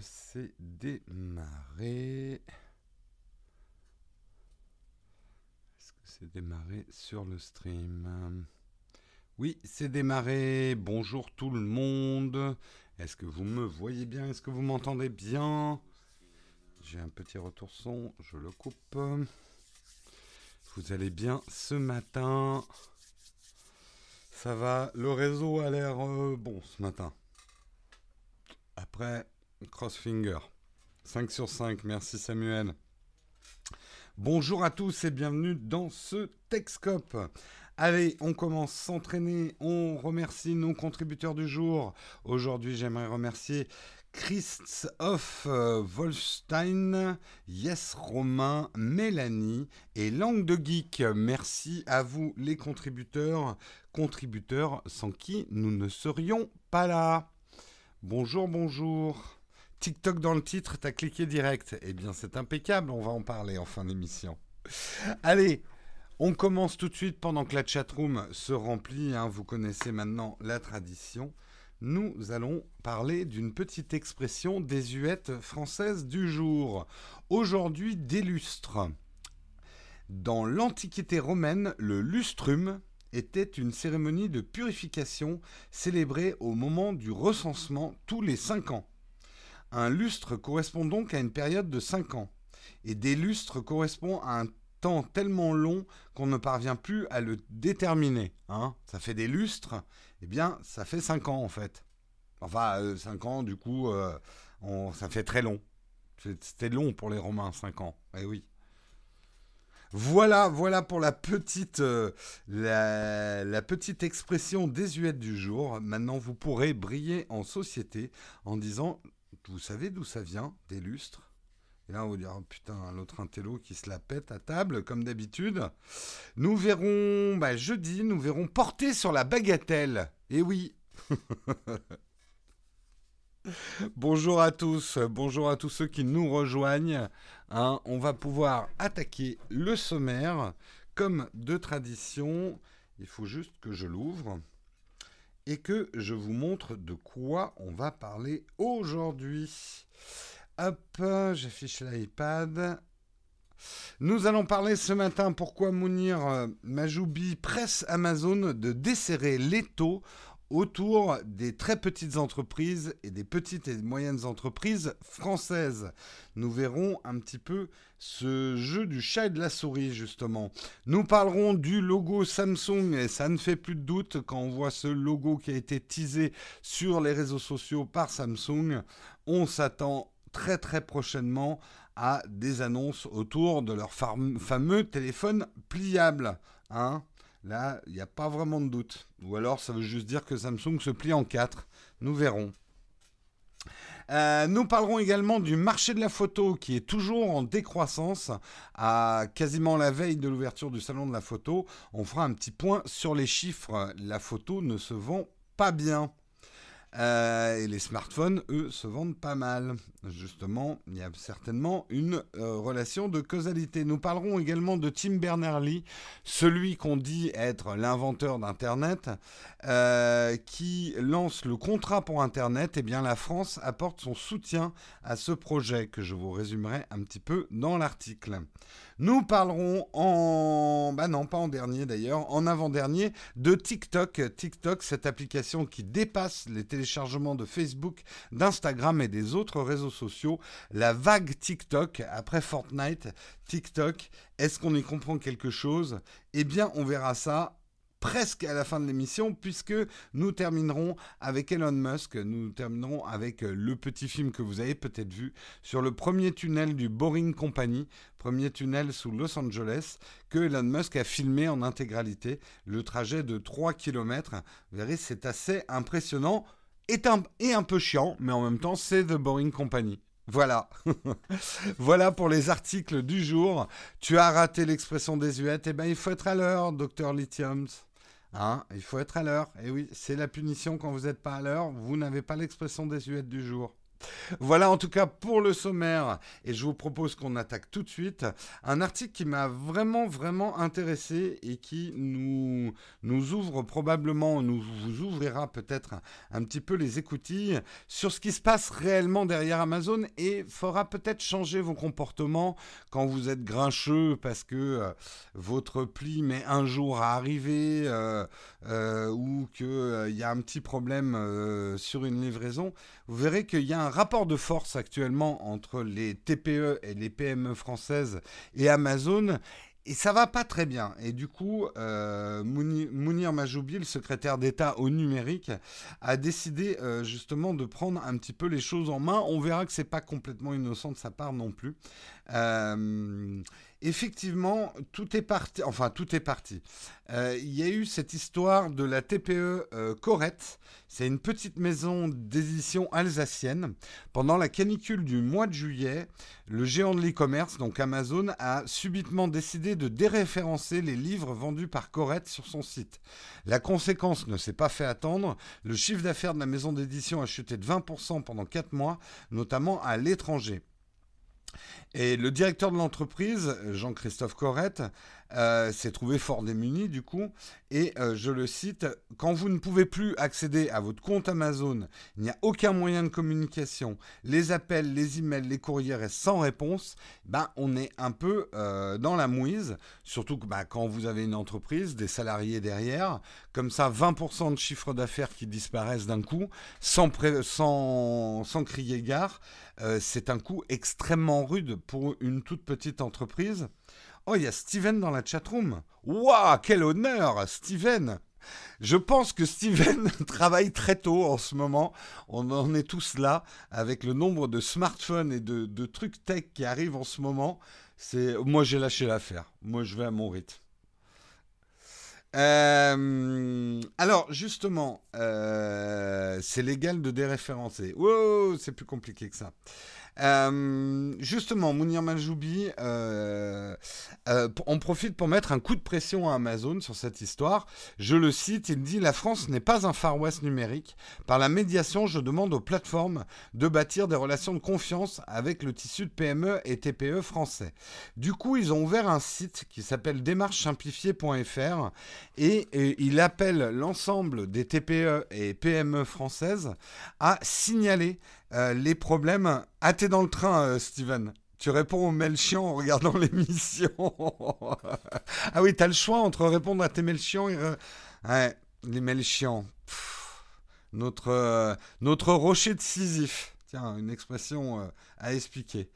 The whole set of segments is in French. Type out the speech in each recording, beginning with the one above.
c'est démarré. Est-ce que c'est démarré sur le stream? Oui, c'est démarré. Bonjour tout le monde. Est-ce que vous me voyez bien? Est-ce que vous m'entendez bien? J'ai un petit retour son, je le coupe. Vous allez bien ce matin? Ça va? Le réseau a l'air euh, bon ce matin. Après, Crossfinger. 5 sur 5, merci Samuel. Bonjour à tous et bienvenue dans ce Texcope. Allez, on commence s'entraîner. On remercie nos contributeurs du jour. Aujourd'hui, j'aimerais remercier Christoph euh, Wolstein, Yes Romain, Mélanie et Langue de Geek. Merci à vous les contributeurs, contributeurs sans qui nous ne serions pas là. Bonjour, bonjour. TikTok dans le titre, t'as cliqué direct. Eh bien, c'est impeccable, on va en parler en fin d'émission. Allez, on commence tout de suite pendant que la chatroom se remplit. Hein. vous connaissez maintenant la tradition nous allons parler d'une petite expression désuète française du jour. Aujourd'hui, lustres. Dans l'Antiquité romaine, le lustrum était une cérémonie de purification célébrée au moment du recensement tous les cinq ans. Un lustre correspond donc à une période de cinq ans, et des lustres correspond à un temps tellement long qu'on ne parvient plus à le déterminer. Hein. Ça fait des lustres, eh bien, ça fait 5 ans en fait. Enfin, 5 euh, ans, du coup, euh, ça fait très long. C'était long pour les Romains, 5 ans. Eh oui. Voilà, voilà pour la petite, euh, la, la, petite expression désuète du jour. Maintenant, vous pourrez briller en société en disant, vous savez d'où ça vient, des lustres? Et là, on va dire, oh, putain, l'autre intello qui se la pète à table, comme d'habitude. Nous verrons, bah, jeudi, nous verrons porter sur la bagatelle. Eh oui. bonjour à tous, bonjour à tous ceux qui nous rejoignent. Hein. on va pouvoir attaquer le sommaire comme de tradition. Il faut juste que je l'ouvre et que je vous montre de quoi on va parler aujourd'hui. Hop, j'affiche l'iPad. Nous allons parler ce matin pourquoi Mounir euh, Majoubi presse Amazon de desserrer l'étau autour des très petites entreprises et des petites et moyennes entreprises françaises. Nous verrons un petit peu ce jeu du chat et de la souris, justement. Nous parlerons du logo Samsung, et ça ne fait plus de doute quand on voit ce logo qui a été teasé sur les réseaux sociaux par Samsung. On s'attend très très prochainement à des annonces autour de leur fameux téléphone pliable. Hein Là, il n'y a pas vraiment de doute. Ou alors, ça veut juste dire que Samsung se plie en quatre. Nous verrons. Euh, nous parlerons également du marché de la photo qui est toujours en décroissance à quasiment la veille de l'ouverture du salon de la photo. On fera un petit point sur les chiffres. La photo ne se vend pas bien. Euh, et les smartphones, eux, se vendent pas mal. Justement, il y a certainement une euh, relation de causalité. Nous parlerons également de Tim Berners-Lee, celui qu'on dit être l'inventeur d'Internet, euh, qui lance le contrat pour Internet. Et eh bien, la France apporte son soutien à ce projet que je vous résumerai un petit peu dans l'article. Nous parlerons en... Bah non, pas en dernier d'ailleurs, en avant-dernier, de TikTok. TikTok, cette application qui dépasse les téléchargements de Facebook, d'Instagram et des autres réseaux sociaux. La vague TikTok, après Fortnite, TikTok, est-ce qu'on y comprend quelque chose? Eh bien, on verra ça presque à la fin de l'émission puisque nous terminerons avec Elon Musk, nous terminerons avec euh, le petit film que vous avez peut-être vu sur le premier tunnel du Boring Company, premier tunnel sous Los Angeles que Elon Musk a filmé en intégralité, le trajet de 3 km. Vous verrez, c'est assez impressionnant et un, peu chiant, mais en même temps, c'est The Boring Company. Voilà. voilà pour les articles du jour. Tu as raté l'expression désuète. Eh bien, il faut être à l'heure, docteur Lithiums. Hein, il faut être à l'heure. Et oui, c'est la punition quand vous n'êtes pas à l'heure. Vous n'avez pas l'expression désuète du jour. Voilà en tout cas pour le sommaire et je vous propose qu'on attaque tout de suite un article qui m'a vraiment vraiment intéressé et qui nous, ouvre probablement, nous vous ouvrira peut-être un, petit peu les écoutilles sur ce qui se passe réellement derrière Amazon et fera peut-être changer vos comportements quand vous êtes grincheux parce que euh, votre pli met un jour à arriver euh, euh, ou qu'il y a un petit problème sur une livraison. Vous verrez qu'il y a un rapport de force actuellement entre les TPE et les PME françaises et Amazon. Et ça va pas très bien. Et du coup, euh, Mounir Majoubi, le secrétaire d'État au numérique, a décidé euh, justement de prendre un petit peu les choses en main. On verra que c'est pas complètement innocent de sa part non plus. Euh, effectivement, tout est parti. Enfin, tout est parti. Euh, il y a eu cette histoire de la TPE euh, Corette. C'est une petite maison d'édition alsacienne. Pendant la canicule du mois de juillet, le géant de l'e-commerce, donc Amazon, a subitement décidé de déréférencer les livres vendus par Corette sur son site. La conséquence ne s'est pas fait attendre. Le chiffre d'affaires de la maison d'édition a chuté de 20% pendant 4 mois, notamment à l'étranger. Et le directeur de l'entreprise, Jean-Christophe Corrette, euh, s'est trouvé fort démuni du coup. Et euh, je le cite, quand vous ne pouvez plus accéder à votre compte Amazon, il n'y a aucun moyen de communication, les appels, les emails, les courriers restent sans réponse, ben, on est un peu euh, dans la mouise, surtout que ben, quand vous avez une entreprise, des salariés derrière, comme ça 20% de chiffre d'affaires qui disparaissent d'un coup, sans, sans, crier gare, c'est un coût extrêmement rude pour une toute petite entreprise. Oh, il y a Steven dans la chatroom. Waouh, quel honneur, Steven je pense que Steven travaille très tôt en ce moment. On en est tous là avec le nombre de smartphones et de, trucs tech qui arrivent en ce moment. C'est moi j'ai lâché l'affaire. Moi je vais à mon rythme. Euh, alors justement, euh, c'est légal de déréférencer. C'est plus compliqué que ça. Euh, justement, Mounir Maljoubi, euh, euh, on profite pour mettre un coup de pression à Amazon sur cette histoire. Je le cite, il dit La France n'est pas un Far West numérique. Par la médiation, je demande aux plateformes de bâtir des relations de confiance avec le tissu de PME et TPE français. Du coup, ils ont ouvert un site qui s'appelle démarchesimplifiée.fr et, et il appelle l'ensemble des TPE et PME françaises à signaler euh, les problèmes. Ah, t'es dans le train, euh, Steven. Tu réponds aux mails chiants en regardant l'émission. ah oui, t'as le choix entre répondre à tes mails chiants et... Ouais, les mails chiants. notre, notre rocher de Sisyphe. Tiens, une expression à expliquer.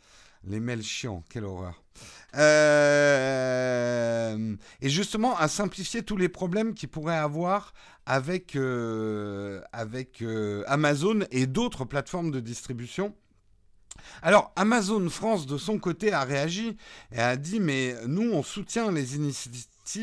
Les mails chiants, quelle horreur. et justement, à simplifier tous les problèmes qu'il pourrait avoir avec, euh, euh, Amazon et d'autres plateformes de distribution. Alors Amazon France de son côté a réagi et a dit mais nous on soutient les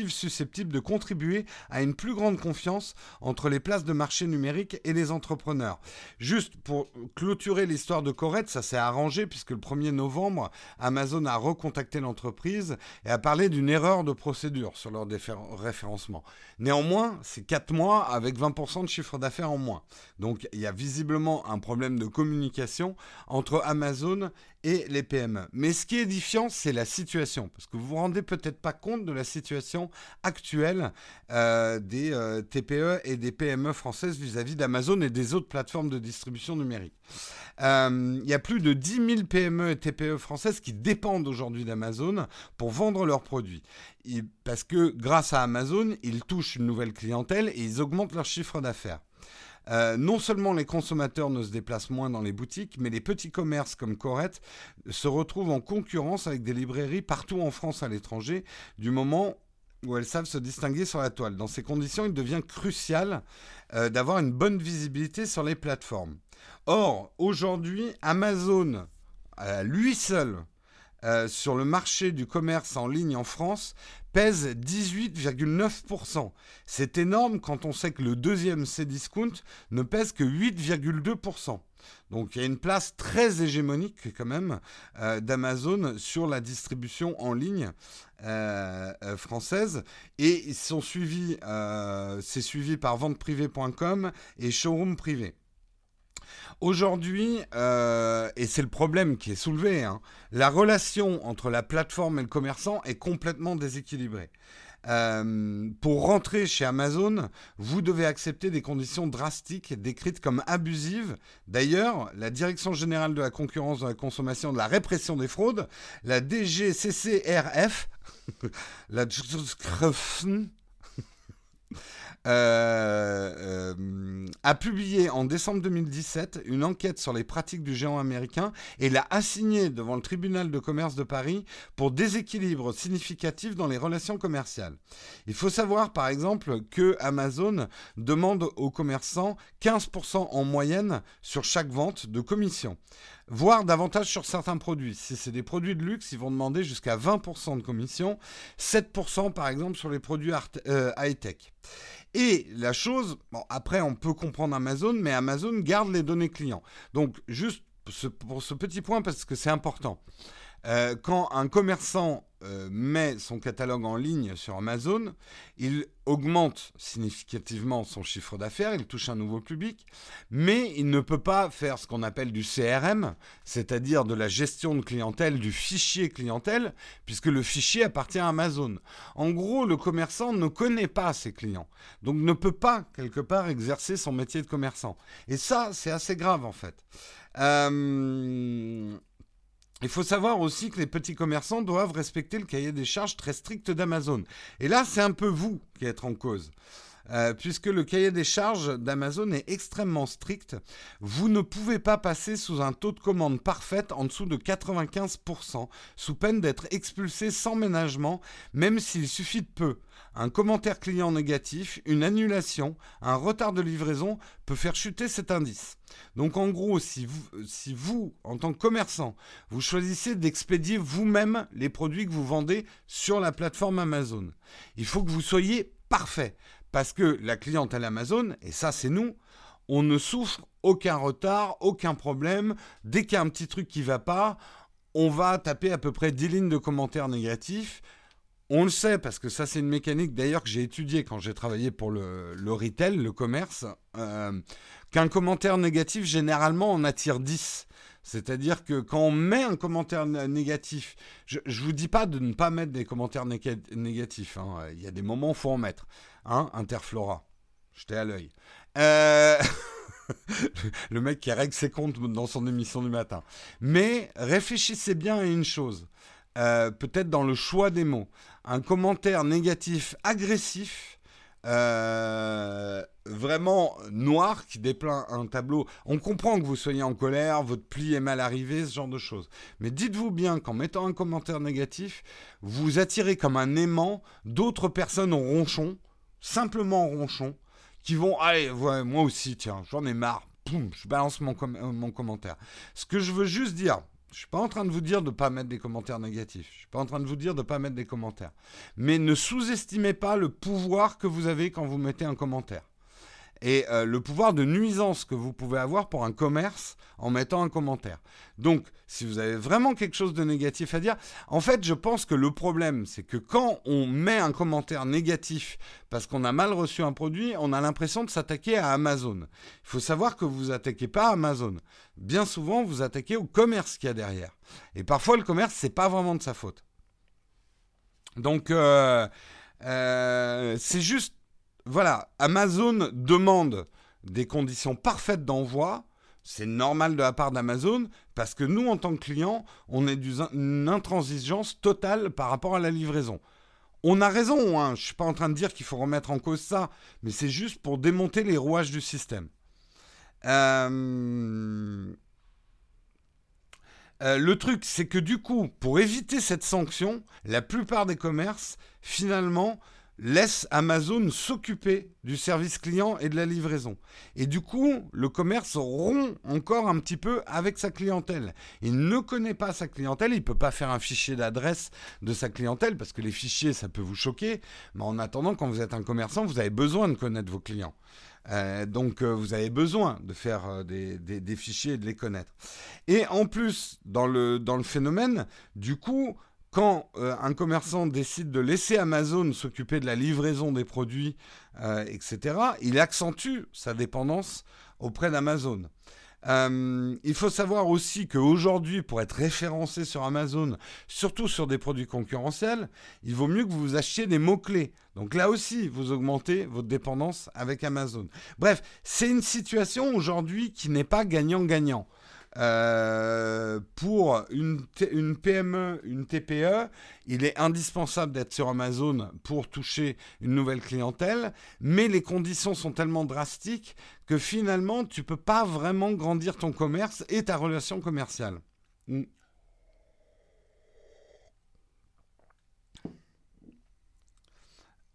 susceptibles de contribuer à une plus grande confiance entre les places de marché numérique et les entrepreneurs. Juste pour clôturer l'histoire de Corette, ça s'est arrangé puisque le 1er novembre, Amazon a recontacté l'entreprise et a parlé d'une erreur de procédure sur leur référencement. Néanmoins, c'est 4 mois avec 20% de chiffre d'affaires en moins. Donc il y a visiblement un problème de communication entre Amazon et les PME. Mais ce qui est édifiant, c'est la situation, parce que vous vous rendez peut-être pas compte de la situation actuelle euh, des euh, TPE et des PME françaises vis-à-vis d'Amazon et des autres plateformes de distribution numérique. Euh, il y a plus de 10 000 PME et TPE françaises qui dépendent aujourd'hui d'Amazon pour vendre leurs produits. parce que grâce à Amazon, ils touchent une nouvelle clientèle et ils augmentent leur chiffre d'affaires. Euh, non seulement les consommateurs ne se déplacent moins dans les boutiques, mais les petits commerces comme Corette se retrouvent en concurrence avec des librairies partout en France à l'étranger, du moment où elles savent se distinguer sur la toile. Dans ces conditions, il devient crucial euh, d'avoir une bonne visibilité sur les plateformes. Or, aujourd'hui, Amazon, lui seul, euh, sur le marché du commerce en ligne en France, pèse 18,9%. C'est énorme quand on sait que le deuxième Cdiscount ne pèse que 8,2%. Donc il y a une place très hégémonique quand même euh, d'Amazon sur la distribution en ligne euh, française et ils c'est suivi par venteprivée.com et showroom privé. Aujourd'hui, euh, et c'est le problème qui est soulevé, hein, la relation entre la plateforme et le commerçant est complètement déséquilibrée. Euh, pour rentrer chez Amazon, vous devez accepter des conditions drastiques décrites comme abusives. D'ailleurs, la Direction générale de la concurrence, de la consommation, de la répression des fraudes, la DGCCRF, la euh, euh, a publié en décembre 2017 une enquête sur les pratiques du géant américain et l'a assigné devant le tribunal de commerce de Paris pour déséquilibre significatif dans les relations commerciales. Il faut savoir par exemple que Amazon demande aux commerçants 15% en moyenne sur chaque vente de commission voire davantage sur certains produits. Si c'est des produits de luxe, ils vont demander jusqu'à 20% de commission, 7% par exemple sur les produits euh, high-tech. Et la chose, après on peut comprendre Amazon, mais Amazon garde les données clients. Donc juste pour ce petit point, parce que c'est important. Euh, quand un commerçant euh, met son catalogue en ligne sur Amazon, il augmente significativement son chiffre d'affaires, il touche un nouveau public, mais il ne peut pas faire ce qu'on appelle du CRM, c'est-à-dire de la gestion de clientèle, du fichier clientèle, puisque le fichier appartient à Amazon. En gros, le commerçant ne connaît pas ses clients, donc ne peut pas, quelque part, exercer son métier de commerçant. Et ça, c'est assez grave, en fait. Euh, il faut savoir aussi que les petits commerçants doivent respecter le cahier des charges très strict d'Amazon. Et là, c'est un peu vous qui êtes en cause. Euh, puisque le cahier des charges d'Amazon est extrêmement strict. Vous ne pouvez pas passer sous un taux de commande parfaite en dessous de 95%, sous peine d'être expulsé sans ménagement, même s'il suffit de peu. Un commentaire client négatif, une annulation, un retard de livraison peut faire chuter cet indice. Donc en gros, si vous, si vous en tant que commerçant, vous choisissez d'expédier vous-même les produits que vous vendez sur la plateforme Amazon, il faut que vous soyez parfait. Parce que la clientèle Amazon, et ça c'est nous, on ne souffre aucun retard, aucun problème. Dès qu'il y a un petit truc qui va pas, on va taper à peu près 10 lignes de commentaires négatifs. On le sait parce que ça c'est une mécanique d'ailleurs que j'ai étudiée quand j'ai travaillé pour le, retail, le commerce, euh, qu'un commentaire négatif généralement en attire 10. C'est-à-dire que quand on met un commentaire négatif, je ne vous dis pas de ne pas mettre des commentaires négatifs. Hein. Il y a des moments où il faut en mettre. Hein, Interflora. J'étais à l'œil. Euh, le mec qui règle ses comptes dans son émission du matin. Mais réfléchissez bien à une chose. Euh, peut-être dans le choix des mots. Un commentaire négatif agressif euh, vraiment noir qui dépeint un tableau. On comprend que vous soyez en colère, votre pli est mal arrivé, ce genre de choses. Mais dites-vous bien qu'en mettant un commentaire négatif, vous attirez comme un aimant d'autres personnes en ronchon, simplement en ronchon, qui vont, allez, moi aussi, tiens, j'en ai marre, je balance mon, euh, mon commentaire. Ce que je veux juste dire, je suis pas en train de vous dire de ne pas mettre des commentaires négatifs. Je suis pas en train de vous dire de ne pas mettre des commentaires. Mais ne sous-estimez pas le pouvoir que vous avez quand vous mettez un commentaire et euh, le pouvoir de nuisance que vous pouvez avoir pour un commerce en mettant un commentaire. Donc, si vous avez vraiment quelque chose de négatif à dire, en fait, je pense que le problème, c'est que quand on met un commentaire négatif parce qu'on a mal reçu un produit, on a l'impression de s'attaquer à Amazon. Il faut savoir que vous attaquez pas à Amazon. Bien souvent, vous attaquez au commerce qu'il y a derrière. Et parfois, le commerce, c'est pas vraiment de sa faute. Donc, euh, euh, c'est juste voilà, Amazon demande des conditions parfaites d'envoi. C'est normal de la part d'Amazon parce que nous, en tant que clients, on est d'une intransigeance totale par rapport à la livraison. On a raison, hein. je ne suis pas en train de dire qu'il faut remettre en cause ça, mais c'est juste pour démonter les rouages du système. Euh, euh, le truc, c'est que du coup, pour éviter cette sanction, la plupart des commerces, finalement, laisse Amazon s'occuper du service client et de la livraison. Et du coup, le commerce rompt encore un petit peu avec sa clientèle. Il ne connaît pas sa clientèle, il ne peut pas faire un fichier d'adresse de sa clientèle parce que les fichiers, ça peut vous choquer. Mais en attendant, quand vous êtes un commerçant, vous avez besoin de connaître vos clients. Euh, donc euh, vous avez besoin de faire euh, des, des, fichiers et de les connaître. Et en plus, dans le, dans le phénomène, du coup, quand euh, un commerçant décide de laisser Amazon s'occuper de la livraison des produits, euh, etc., il accentue sa dépendance auprès d'Amazon. Euh, il faut savoir aussi qu'aujourd'hui, pour être référencé sur Amazon, surtout sur des produits concurrentiels, il vaut mieux que vous achetiez des mots-clés. Donc là aussi, vous augmentez votre dépendance avec Amazon. Bref, c'est une situation aujourd'hui qui n'est pas gagnant-gagnant. Euh, pour une, PME, une TPE, il est indispensable d'être sur Amazon pour toucher une nouvelle clientèle, mais les conditions sont tellement drastiques que finalement, tu ne peux pas vraiment grandir ton commerce et ta relation commerciale. Hmm.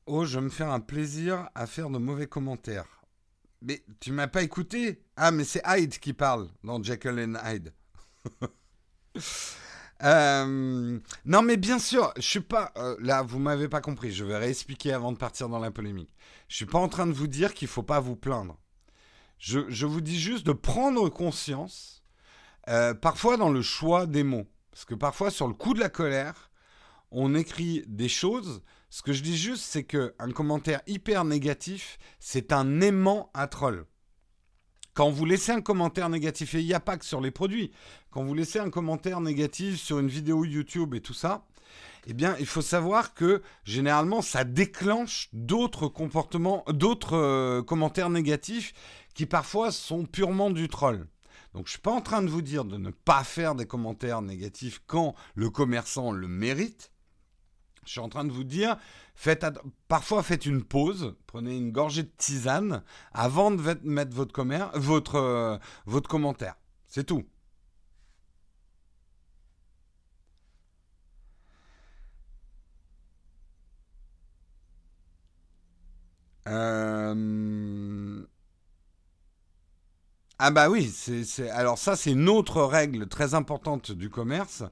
Oh, je vais me faire un plaisir à faire de mauvais commentaires. Mais tu m'as pas écouté Ah, mais c'est Hyde qui parle dans Jekyll Hyde. Euh, non, mais bien sûr, je suis pas. Euh, là, vous m'avez pas compris. Je vais réexpliquer avant de partir dans la polémique. Je suis pas en train de vous dire qu'il faut pas vous plaindre. Je, je vous dis juste de prendre conscience, euh, parfois dans le choix des mots. Parce que parfois, sur le coup de la colère, on écrit des choses ce que je dis juste, c'est qu'un commentaire hyper négatif, c'est un aimant à troll. Quand vous laissez un commentaire négatif, et il n'y a pas que sur les produits, quand vous laissez un commentaire négatif sur une vidéo YouTube et tout ça, eh bien, il faut savoir que généralement, ça déclenche d'autres comportements, d'autres euh, commentaires négatifs qui parfois sont purement du troll. Donc, je ne suis pas en train de vous dire de ne pas faire des commentaires négatifs quand le commerçant le mérite. Je suis en train de vous dire, parfois faites une pause, prenez une gorgée de tisane avant de mettre euh, votre commentaire. C'est tout. Euh, ah bah oui, c'est alors ça c'est une autre règle très importante du commerce.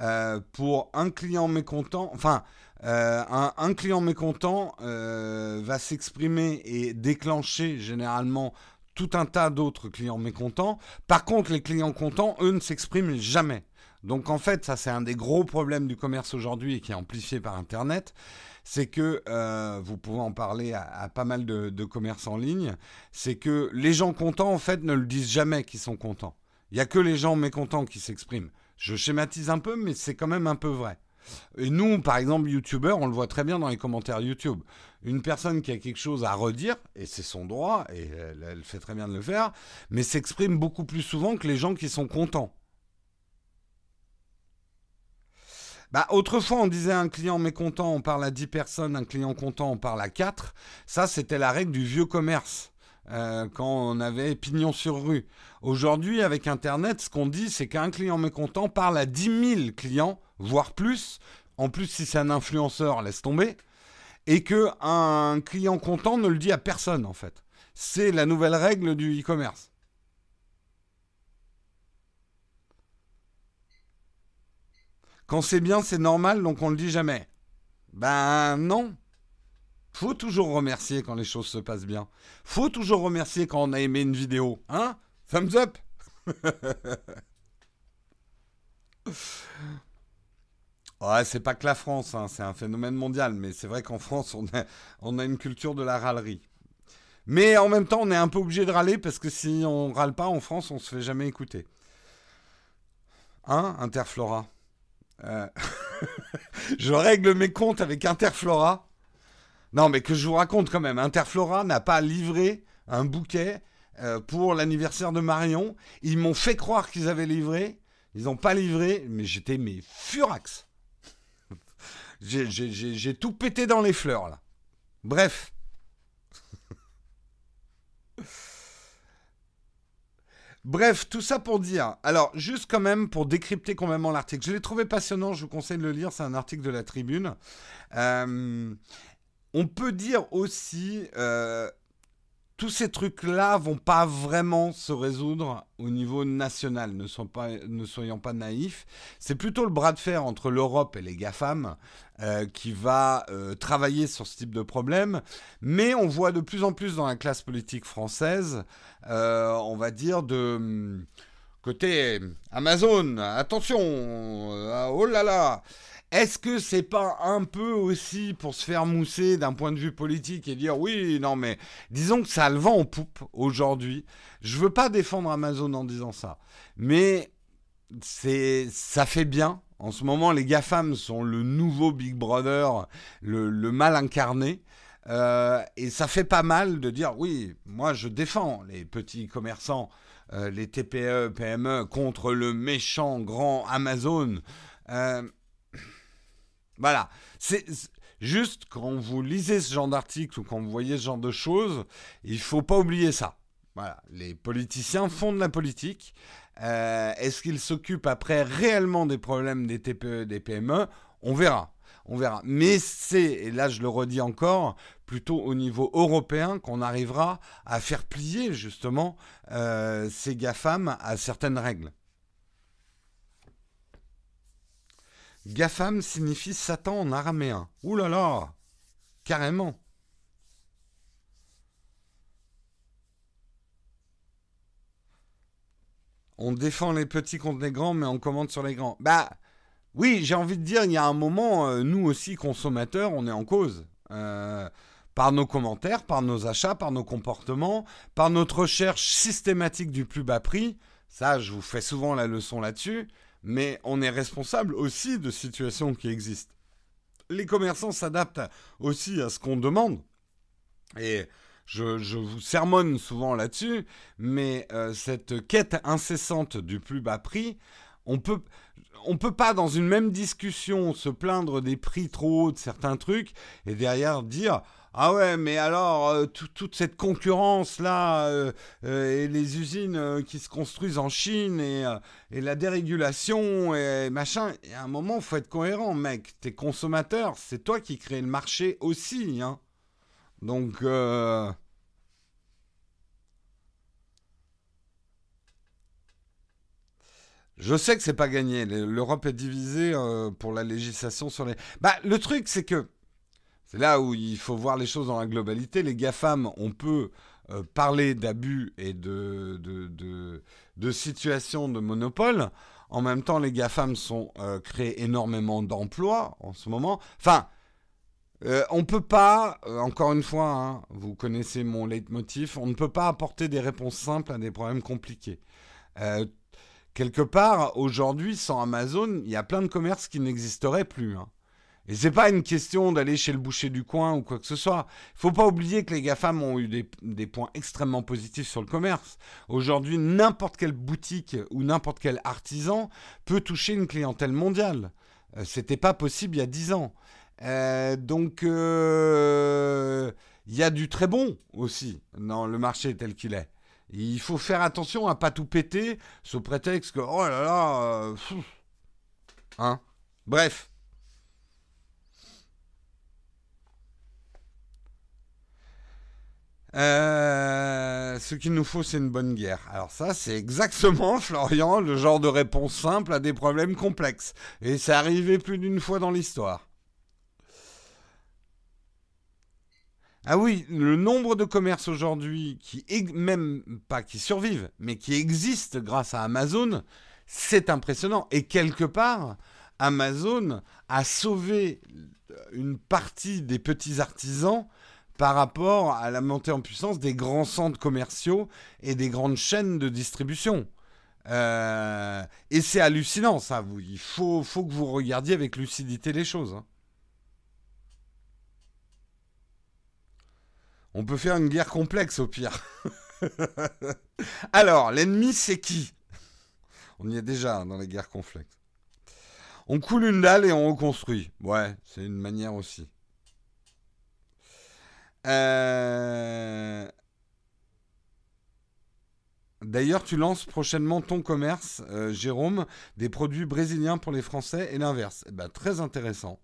Euh, pour un client mécontent, enfin, euh, un, client mécontent euh, va s'exprimer et déclencher généralement tout un tas d'autres clients mécontents. Par contre, les clients contents, eux, ne s'expriment jamais. Donc en fait, ça c'est un des gros problèmes du commerce aujourd'hui et qui est amplifié par Internet, c'est que vous pouvez en parler à, pas mal de, de commerces en ligne, c'est que les gens contents en fait ne le disent jamais qu'ils sont contents. Il n'y a que les gens mécontents qui s'expriment. Je schématise un peu, mais c'est quand même un peu vrai. Et nous, par exemple, youtubeurs, on le voit très bien dans les commentaires YouTube. Une personne qui a quelque chose à redire, et c'est son droit, et elle, fait très bien de le faire, mais s'exprime beaucoup plus souvent que les gens qui sont contents. Bah, autrefois, on disait un client mécontent, on parle à 10 personnes, un client content, on parle à 4. Ça, c'était la règle du vieux commerce. Euh, quand on avait pignon sur rue. Aujourd'hui, avec Internet, ce qu'on dit, c'est qu'un client mécontent parle à 10 000 clients, voire plus. En plus, si c'est un influenceur, laisse tomber. Et qu'un client content ne le dit à personne, en fait. C'est la nouvelle règle du e-commerce. Quand c'est bien, c'est normal, donc on ne le dit jamais. Ben non. Faut toujours remercier quand les choses se passent bien. Faut toujours remercier quand on a aimé une vidéo. Hein? Thumbs up Ouais, c'est pas que la France, hein, c'est un phénomène mondial, mais c'est vrai qu'en France, on a, une culture de la râlerie. Mais en même temps, on est un peu obligé de râler parce que si on râle pas en France, on se fait jamais écouter. Hein, Interflora? Euh, Je règle mes comptes avec Interflora. Non, mais que je vous raconte quand même, Interflora n'a pas livré un bouquet euh, pour l'anniversaire de Marion. Ils m'ont fait croire qu'ils avaient livré. Ils n'ont pas livré, mais j'étais mais furax. J'ai tout pété dans les fleurs là. Bref. Bref, tout ça pour dire. Alors, juste quand même pour décrypter complètement l'article. Je l'ai trouvé passionnant, je vous conseille de le lire. C'est un article de la Tribune. Euh, on peut dire aussi, euh, tous ces trucs-là vont pas vraiment se résoudre au niveau national, ne, soyons pas naïfs. C'est plutôt le bras de fer entre l'Europe et les GAFAM euh, qui va euh, travailler sur ce type de problème. Mais on voit de plus en plus dans la classe politique française, on va dire, de hum, côté Amazon, attention, oh là là est-ce que c'est pas un peu aussi pour se faire mousser d'un point de vue politique et dire oui, non mais disons que ça le vent en poupe aujourd'hui. Je veux pas défendre Amazon en disant ça, mais c'est ça fait bien. En ce moment, les GAFAM sont le nouveau Big Brother, le, mal incarné. Euh, et ça fait pas mal de dire oui, moi je défends les petits commerçants, euh, les TPE, PME contre le méchant grand Amazon. Euh, voilà. C'est juste quand vous lisez ce genre d'article ou quand vous voyez ce genre de choses, il faut pas oublier ça. Voilà. Les politiciens font de la politique. Euh, est-ce qu'ils s'occupent après réellement des problèmes des TPE, des PME On verra. On verra. Mais c'est, et là je le redis encore, plutôt au niveau européen qu'on arrivera à faire plier justement euh, ces GAFAM à certaines règles. Gafam signifie Satan en araméen. Ouh là là Carrément. On défend les petits contre les grands, mais on commande sur les grands. Bah, oui, j'ai envie de dire, il y a un moment, euh, nous aussi, consommateurs, on est en cause. Euh, par nos commentaires, par nos achats, par nos comportements, par notre recherche systématique du plus bas prix. Ça, je vous fais souvent la leçon là-dessus mais on est responsable aussi de situations qui existent. Les commerçants s'adaptent aussi à ce qu'on demande. Et je, vous sermonne souvent là-dessus, mais euh, cette quête incessante du plus bas prix, on peut, on peut pas dans une même discussion se plaindre des prix trop hauts de certains trucs et derrière dire ah ouais, mais alors, euh, toute cette concurrence-là, euh, euh, et les usines qui se construisent en Chine, et, la dérégulation, et machin, il y a un moment, il faut être cohérent, mec. T'es consommateur, c'est toi qui crée le marché aussi. Hein. Donc... Je sais que c'est pas gagné. L'Europe est divisée pour la législation sur les. Bah, le truc, c'est que c'est là où il faut voir les choses dans la globalité. Les GAFAM, on peut euh, parler d'abus et de, situations de monopole. En même temps, les GAFAM sont euh, créés énormément d'emplois en ce moment. Enfin, euh, on ne peut pas, encore une fois, hein, vous connaissez mon leitmotiv, on ne peut pas apporter des réponses simples à des problèmes compliqués. quelque part, aujourd'hui, sans Amazon, il y a plein de commerces qui n'existeraient plus. Hein. Et c'est pas une question d'aller chez le boucher du coin ou quoi que ce soit. Il faut pas oublier que les GAFAM ont eu des, points extrêmement positifs sur le commerce. Aujourd'hui, n'importe quelle boutique ou n'importe quel artisan peut toucher une clientèle mondiale. Euh, c'était pas possible il y a 10 ans. Euh, donc, euh, il y a du très bon aussi dans le marché tel qu'il est. Il faut faire attention à pas tout péter sous prétexte que, oh là là, hein. Bref. Euh, ce qu'il nous faut, c'est une bonne guerre. Alors ça, c'est exactement, Florian, le genre de réponse simple à des problèmes complexes. Et c'est arrivé plus d'une fois dans l'histoire. Ah oui, le nombre de commerces aujourd'hui qui, même pas qui survivent, mais qui existent grâce à Amazon, c'est impressionnant. Et quelque part, Amazon a sauvé une partie des petits artisans par rapport à la montée en puissance des grands centres commerciaux et des grandes chaînes de distribution. Euh, et c'est hallucinant, ça. Il faut, que vous regardiez avec lucidité les choses. Hein. On peut faire une guerre complexe au pire. Alors, l'ennemi, c'est qui? On y est déjà dans les guerres complexes. On coule une dalle et on reconstruit. Ouais, c'est une manière aussi. Euh, d'ailleurs, tu lances prochainement ton commerce, euh, Jérôme, des produits brésiliens pour les Français et l'inverse. Eh ben, très intéressant.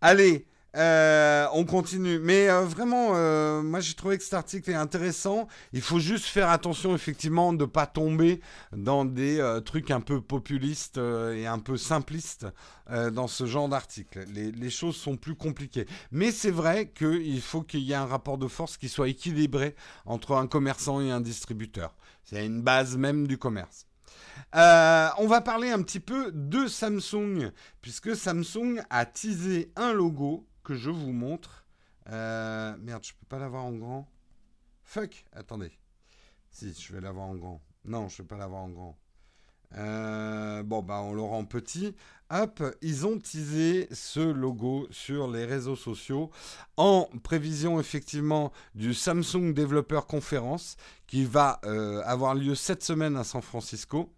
Allez, euh, on continue. Mais euh, vraiment, euh, moi j'ai trouvé que cet article est intéressant. Il faut juste faire attention effectivement de ne pas tomber dans des trucs un peu populistes et un peu simplistes dans ce genre d'article. Les, choses sont plus compliquées. Mais c'est vrai qu'il faut qu'il y ait un rapport de force qui soit équilibré entre un commerçant et un distributeur. C'est une base même du commerce. On va parler un petit peu de Samsung, puisque Samsung a teasé un logo que je vous montre. Euh, merde, je peux pas l'avoir en grand. Fuck, attendez. Si, je vais l'avoir en grand. Non, je vais pas l'avoir en grand. Euh, bon, bah, on l'aura en petit. Hop, ils ont teasé ce logo sur les réseaux sociaux en prévision effectivement du Samsung Developer Conference qui va euh, avoir lieu cette semaine à San Francisco.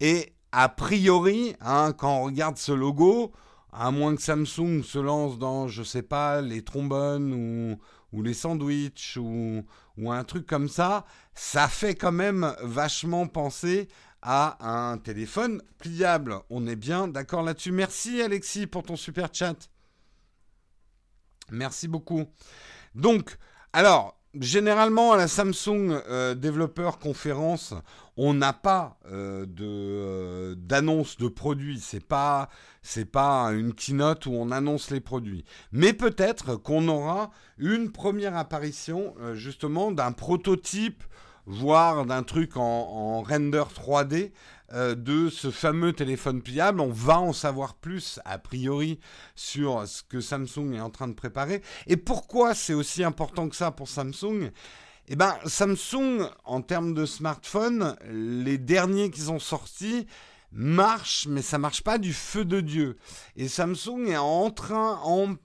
Et a priori, hein, quand on regarde ce logo, à moins que Samsung se lance dans, je sais pas, les trombones ou, les sandwichs ou, un truc comme ça, ça fait quand même vachement penser à un téléphone pliable. On est bien d'accord là-dessus. Merci Alexis pour ton super chat. Merci beaucoup. Donc, alors, généralement à la Samsung euh, Developer Conference, on n'a pas euh, euh, d'annonce de produits. C'est pas pas une keynote où on annonce les produits. Mais peut-être qu'on aura une première apparition justement d'un prototype voire d'un truc en, render 3D euh, de ce fameux téléphone pliable. On va en savoir plus, a priori, sur ce que Samsung est en train de préparer. Et pourquoi c'est aussi important que ça pour Samsung? Eh bien, Samsung, en termes de smartphone, les derniers qu'ils ont sortis, marche, mais ça marche pas du feu de Dieu. Et Samsung est en train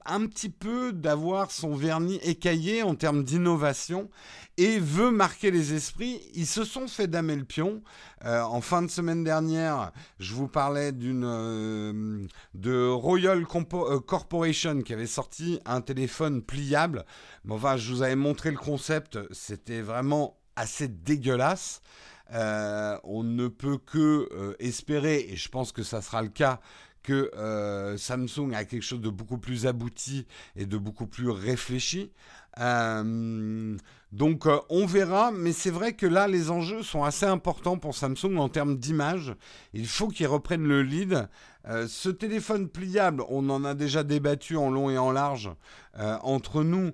un petit peu d'avoir son vernis écaillé en termes d'innovation et veut marquer les esprits. Ils se sont fait damer le pion. Euh, en fin de semaine dernière, je vous parlais d'une euh, de Royal euh, Corporation qui avait sorti un téléphone pliable. Bon, enfin, je vous avais montré le concept. C'était vraiment assez dégueulasse. Euh, on ne peut que euh, espérer, et je pense que ça sera le cas, que euh, Samsung a quelque chose de beaucoup plus abouti et de beaucoup plus réfléchi. donc on verra, mais c'est vrai que là les enjeux sont assez importants pour Samsung en termes d'image. Il faut qu'ils reprennent le lead. ce téléphone pliable, on en a déjà débattu en long et en large entre nous.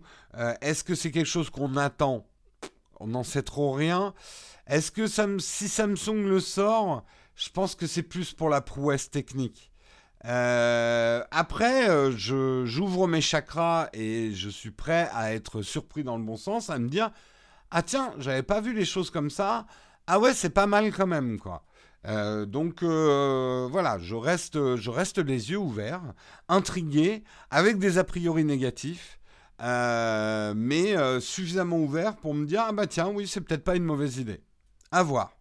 Est-ce que c'est quelque chose qu'on attend? On n'en sait trop rien. Est-ce que si Samsung le sort, je pense que c'est plus pour la prouesse technique. Euh, après, euh, j'ouvre mes chakras et je suis prêt à être surpris dans le bon sens, à me dire ah tiens, j'avais pas vu les choses comme ça. Ah ouais, c'est pas mal quand même quoi. Euh, donc voilà, je reste, je reste les yeux ouverts, intrigué, avec des a priori négatifs, mais suffisamment ouverts pour me dire ah bah tiens, oui, c'est peut-être pas une mauvaise idée. À voir.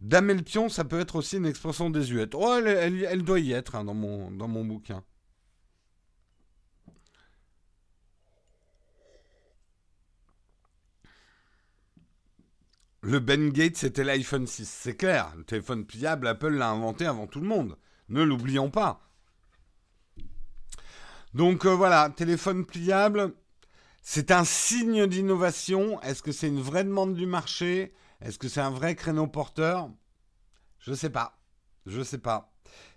Damer le pion, ça peut être aussi une expression désuète. Oh, elle, doit y être hein, dans, mon, dans mon bouquin. Le Ben Gate, c'était l'iPhone 6. C'est clair, le téléphone pliable, Apple l'a inventé avant tout le monde. Ne l'oublions pas. Donc euh, voilà, téléphone pliable, c'est un signe d'innovation. Est-ce que c'est une vraie demande du marché? Est-ce que c'est un vrai créneau porteur? Je sais pas. Je sais pas.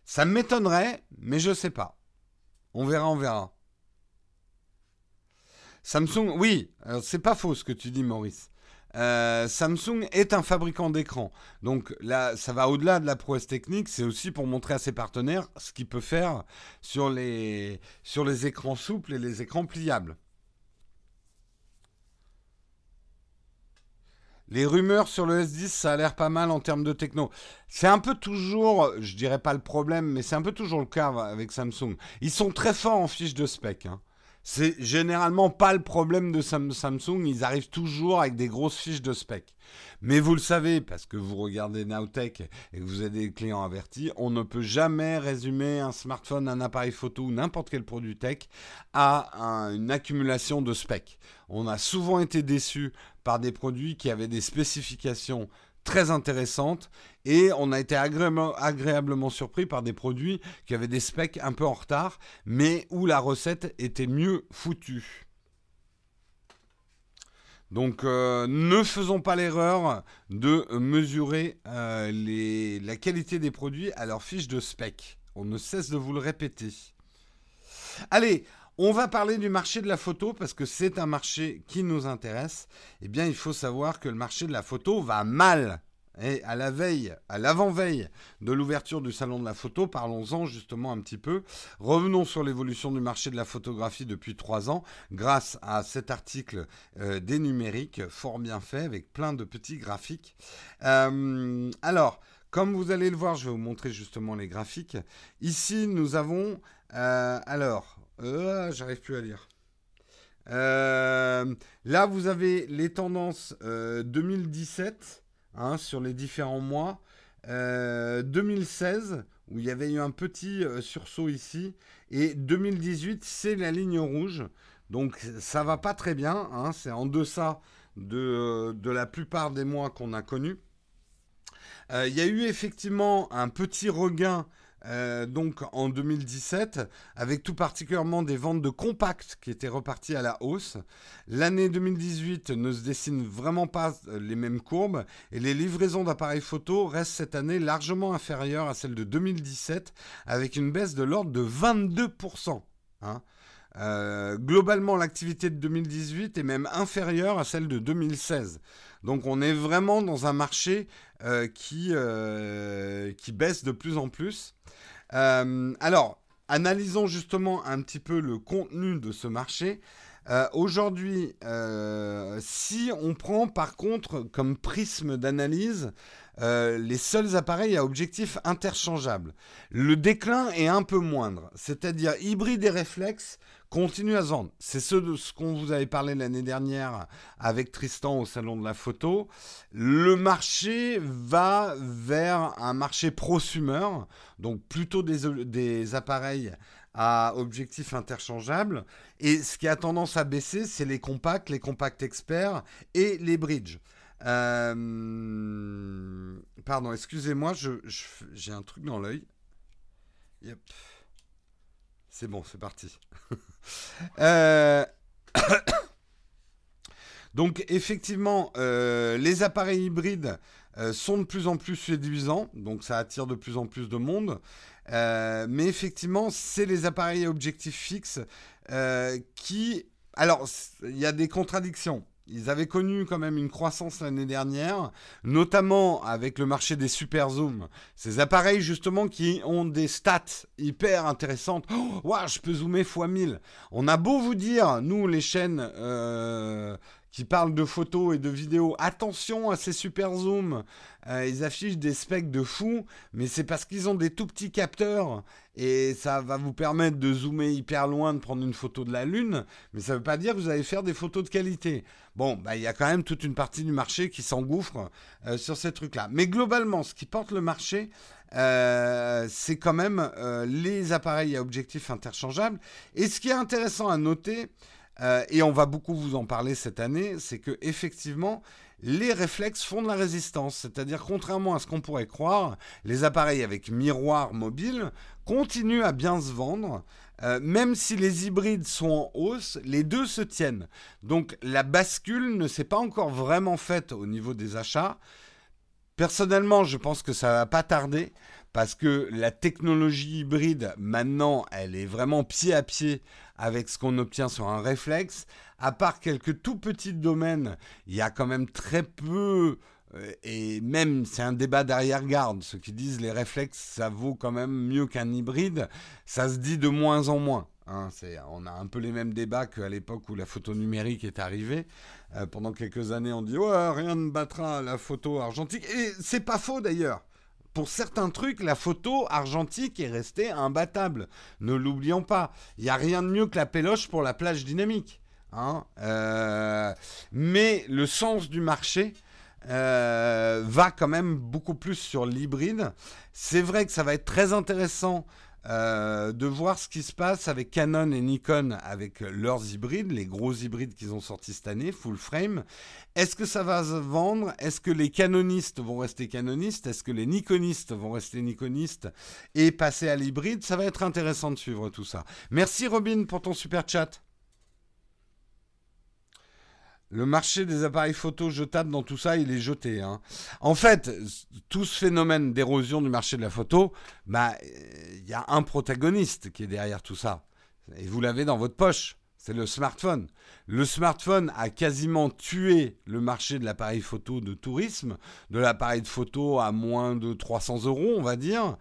Ça m'étonnerait, mais je ne sais pas. On verra, on verra. Samsung, oui, c'est pas faux ce que tu dis, Maurice. Euh, Samsung est un fabricant d'écran. Donc là, ça va au-delà de la prouesse technique, c'est aussi pour montrer à ses partenaires ce qu'il peut faire sur les, écrans souples et les écrans pliables. Les rumeurs sur le S10, ça a l'air pas mal en termes de techno. C'est un peu toujours, je dirais pas le problème, mais c'est un peu toujours le cas avec Samsung. Ils sont très forts en fiche de spec. Hein. C'est généralement pas le problème de Samsung. Ils arrivent toujours avec des grosses fiches de spec. Mais vous le savez, parce que vous regardez Nowtech et que vous êtes des clients avertis, on ne peut jamais résumer un smartphone, un appareil photo ou n'importe quel produit tech à une accumulation de specs. On a souvent été déçus par des produits qui avaient des spécifications très intéressantes et on a été agréablement, surpris par des produits qui avaient des specs un peu en retard mais où la recette était mieux foutue. Donc euh, ne faisons pas l'erreur de mesurer euh, la qualité des produits à leur fiche de spec. On ne cesse de vous le répéter. Allez, on va parler du marché de la photo parce que c'est un marché qui nous intéresse. Eh bien, il faut savoir que le marché de la photo va mal. Et à la veille, à l'avant-veille de l'ouverture du salon de la photo, parlons-en justement un petit peu. Revenons sur l'évolution du marché de la photographie depuis trois ans, grâce à cet article euh, des numériques, fort bien fait, avec plein de petits graphiques. Euh, alors, comme vous allez le voir, je vais vous montrer justement les graphiques. Ici, nous avons... Euh, alors, j'arrive plus à lire. là, vous avez les tendances 2017 Hein, sur les différents mois. 2016, euh, où il y avait eu un petit euh, sursaut ici, et 2018, c'est la ligne rouge. Donc ça va pas très bien, hein, c'est en deçà de, la plupart des mois qu'on a connus. Euh, il y a eu effectivement un petit regain euh, donc en 2017, avec tout particulièrement des ventes de compacts qui étaient reparties à la hausse. L'année 2018 ne se dessine vraiment pas euh, les mêmes courbes et les livraisons d'appareils photo restent cette année largement inférieures à celles de 2017, avec une baisse de l'ordre de 22%. Hein. Euh, globalement, l'activité de 2018 est même inférieure à celle de 2016. Donc on est vraiment dans un marché qui, qui baisse de plus en plus. Euh, alors, analysons justement un petit peu le contenu de ce marché. Euh, aujourd'hui, euh, si on prend par contre comme prisme d'analyse les seuls appareils à objectif interchangeable, le déclin est un peu moindre. C'est-à-dire hybride et réflexe continue à vendre. C'est ce de ce qu'on vous avait parlé l'année dernière avec Tristan au salon de la photo. Le marché va vers un marché prosumer, donc plutôt des, des appareils à objectif interchangeable. Et ce qui a tendance à baisser, c'est les compacts, les compacts experts et les bridges. Euh, pardon, excusez-moi, j'ai un truc dans l'œil. Yep. C'est bon, c'est parti. Euh, donc effectivement, euh, les appareils hybrides sont de plus en plus séduisants, donc ça attire de plus en plus de monde. mais effectivement, c'est les appareils à objectif fixe qui... Alors, il y a des contradictions. Ils avaient connu quand même une croissance l'année dernière, notamment avec le marché des super zooms. Ces appareils justement qui ont des stats hyper intéressantes. Oh, je peux zoomer x 1000. On a beau vous dire, nous les chaînes euh, qui parlent de photos et de vidéos, attention à ces super zooms. Euh, ils affichent des specs de fou, mais c'est parce qu'ils ont des tout petits capteurs et ça va vous permettre de zoomer hyper loin, de prendre une photo de la Lune, mais ça ne veut pas dire que vous allez faire des photos de qualité. Bon, bah, il y a quand même toute une partie du marché qui s'engouffre euh, sur ces trucs-là. Mais globalement, ce qui porte le marché, euh, c'est quand même les appareils à objectifs interchangeables. Et ce qui est intéressant à noter, et on va beaucoup vous en parler cette année, c'est que effectivement, les réflexes font de la résistance. C'est-à-dire, contrairement à ce qu'on pourrait croire, les appareils avec miroir mobile continuent à bien se vendre. Euh, même si les hybrides sont en hausse, les deux se tiennent. Donc la bascule ne s'est pas encore vraiment faite au niveau des achats. Personnellement, je pense que ça va pas tarder parce que la technologie hybride, maintenant, elle est vraiment pied à pied avec ce qu'on obtient sur un réflexe à part quelques tout petits domaines, il y a quand même très peu, euh, et même c'est un débat d'arrière-garde, ceux qui disent les réflexes, ça vaut quand même mieux qu'un hybride, ça se dit de moins en moins. Hein, on a un peu les mêmes débats qu'à l'époque où la photo numérique est arrivée. Euh, pendant quelques années, on dit ouais, rien ne battra la photo argentique. Et c'est pas faux d'ailleurs. Pour certains trucs, la photo argentique est restée imbattable. Ne l'oublions pas. Il n'y a rien de mieux que la péloche pour la plage dynamique. Hein, euh, mais le sens du marché euh, va quand même beaucoup plus sur l'hybride. C'est vrai que ça va être très intéressant euh, de voir ce qui se passe avec Canon et Nikon avec leurs hybrides, les gros hybrides qu'ils ont sortis cette année, full frame. Est-ce que ça va se vendre? Est-ce que les canonistes vont rester canonistes? Est-ce que les nikonistes vont rester nikonistes et passer à l'hybride? Ça va être intéressant de suivre tout ça. Merci Robin pour ton super chat. Le marché des appareils photo jetables dans tout ça, il est jeté. Hein. En fait, tout ce phénomène d'érosion du marché de la photo, bah, il y a un protagoniste qui est derrière tout ça. Et vous l'avez dans votre poche. c'est le smartphone. Le smartphone a quasiment tué le marché de l'appareil photo de tourisme, de l'appareil de photo à moins de 300 euros, on va dire.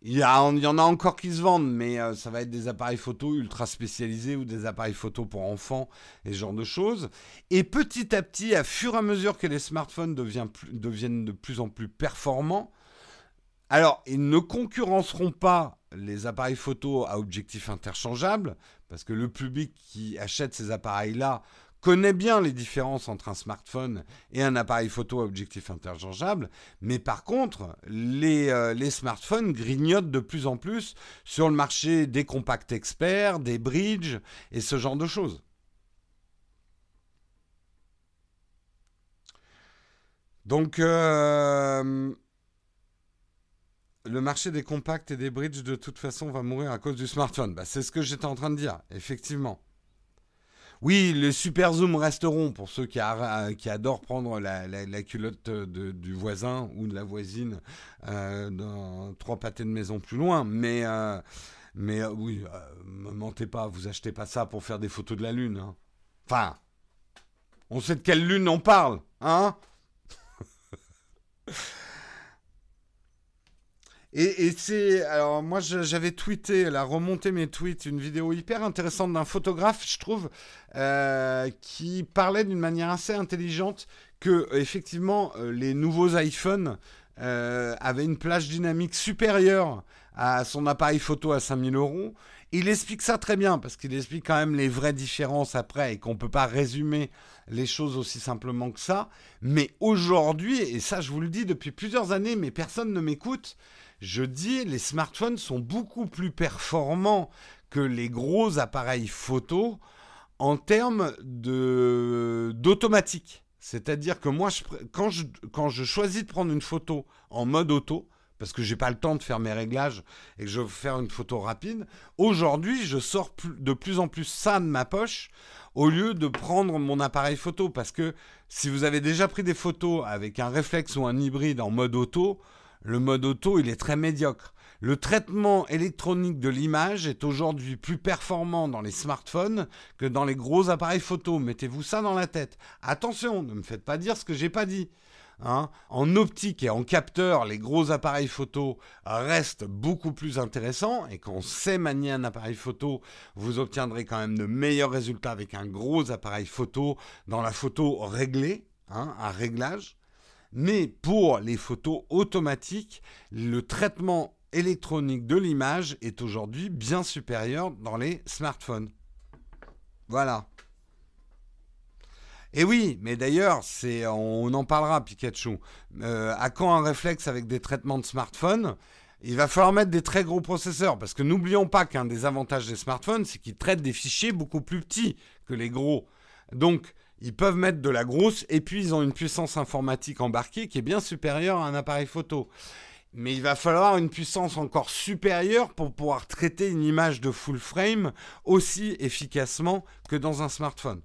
Il y, en a encore qui se vendent, mais euh, ça va être des appareils photo ultra spécialisés ou des appareils photo pour enfants et ce genre de choses. Et petit à petit, à fur et à mesure que les smartphones deviennent de plus en plus performants, alors ils ne concurrenceront pas les appareils photo à objectif interchangeable, parce que le public qui achète ces appareils-là connaît bien les différences entre un smartphone et un appareil photo à objectif interchangeable, mais par contre, les, euh, les, smartphones grignotent de plus en plus sur le marché des compacts experts, des bridges et ce genre de choses. Donc, euh, le marché des compacts et des bridges, de toute façon, va mourir à cause du smartphone. Bah, c'est ce que j'étais en train de dire, effectivement. Oui, les super zooms resteront pour ceux qui, adorent prendre la, culotte du voisin ou de la voisine euh, dans trois pâtés de maison plus loin. Mais, euh, mais euh, oui, ne mentez pas, vous achetez pas ça pour faire des photos de la Lune. Hein. Enfin, on sait de quelle Lune on parle, hein Et, c'est. Alors, moi, j'avais tweeté, là, remonté mes tweets, une vidéo hyper intéressante d'un photographe, je trouve, euh, qui parlait d'une manière assez intelligente que, effectivement, euh, les nouveaux iPhones euh, avaient une plage dynamique supérieure à son appareil photo à 5000 euros. Il explique ça très bien, parce qu'il explique quand même les vraies différences après et qu'on ne peut pas résumer les choses aussi simplement que ça. Mais aujourd'hui, et ça je vous le dis depuis plusieurs années, mais personne ne m'écoute, je dis les smartphones sont beaucoup plus performants que les gros appareils photo en termes d'automatique. C'est-à-dire que moi, quand, je, je choisis de prendre une photo en mode auto, parce que j'ai pas le temps de faire mes réglages et que je veux faire une photo rapide, aujourd'hui, je sors de plus en plus ça de ma poche au lieu de prendre mon appareil photo. Parce que si vous avez déjà pris des photos avec un réflexe ou un hybride en mode auto, le mode auto, il est très médiocre. Le traitement électronique de l'image est aujourd'hui plus performant dans les smartphones que dans les gros appareils photo. Mettez-vous ça dans la tête. Attention, ne me faites pas dire ce que j'ai pas dit. Hein. en optique et en capteur, les gros appareils photo restent beaucoup plus intéressants et quand on sait manier un appareil photo, vous obtiendrez quand même de meilleurs résultats avec un gros appareil photo dans la photo réglée, hein, un réglage. Mais pour les photos automatiques, le traitement électronique de l'image est aujourd'hui bien supérieur dans les smartphones. Voilà. Et oui, mais d'ailleurs, c'est, on en parlera, Pikachu. Euh, à quand un réflexe avec des traitements de smartphone Il va falloir mettre des très gros processeurs, parce que n'oublions pas qu'un des avantages des smartphones, c'est qu'ils traitent des fichiers beaucoup plus petits que les gros. Donc, ils peuvent mettre de la grosse et puis ils ont une puissance informatique embarquée qui est bien supérieure à un appareil photo. Mais il va falloir une puissance encore supérieure pour pouvoir traiter une image de full frame aussi efficacement que dans un smartphone.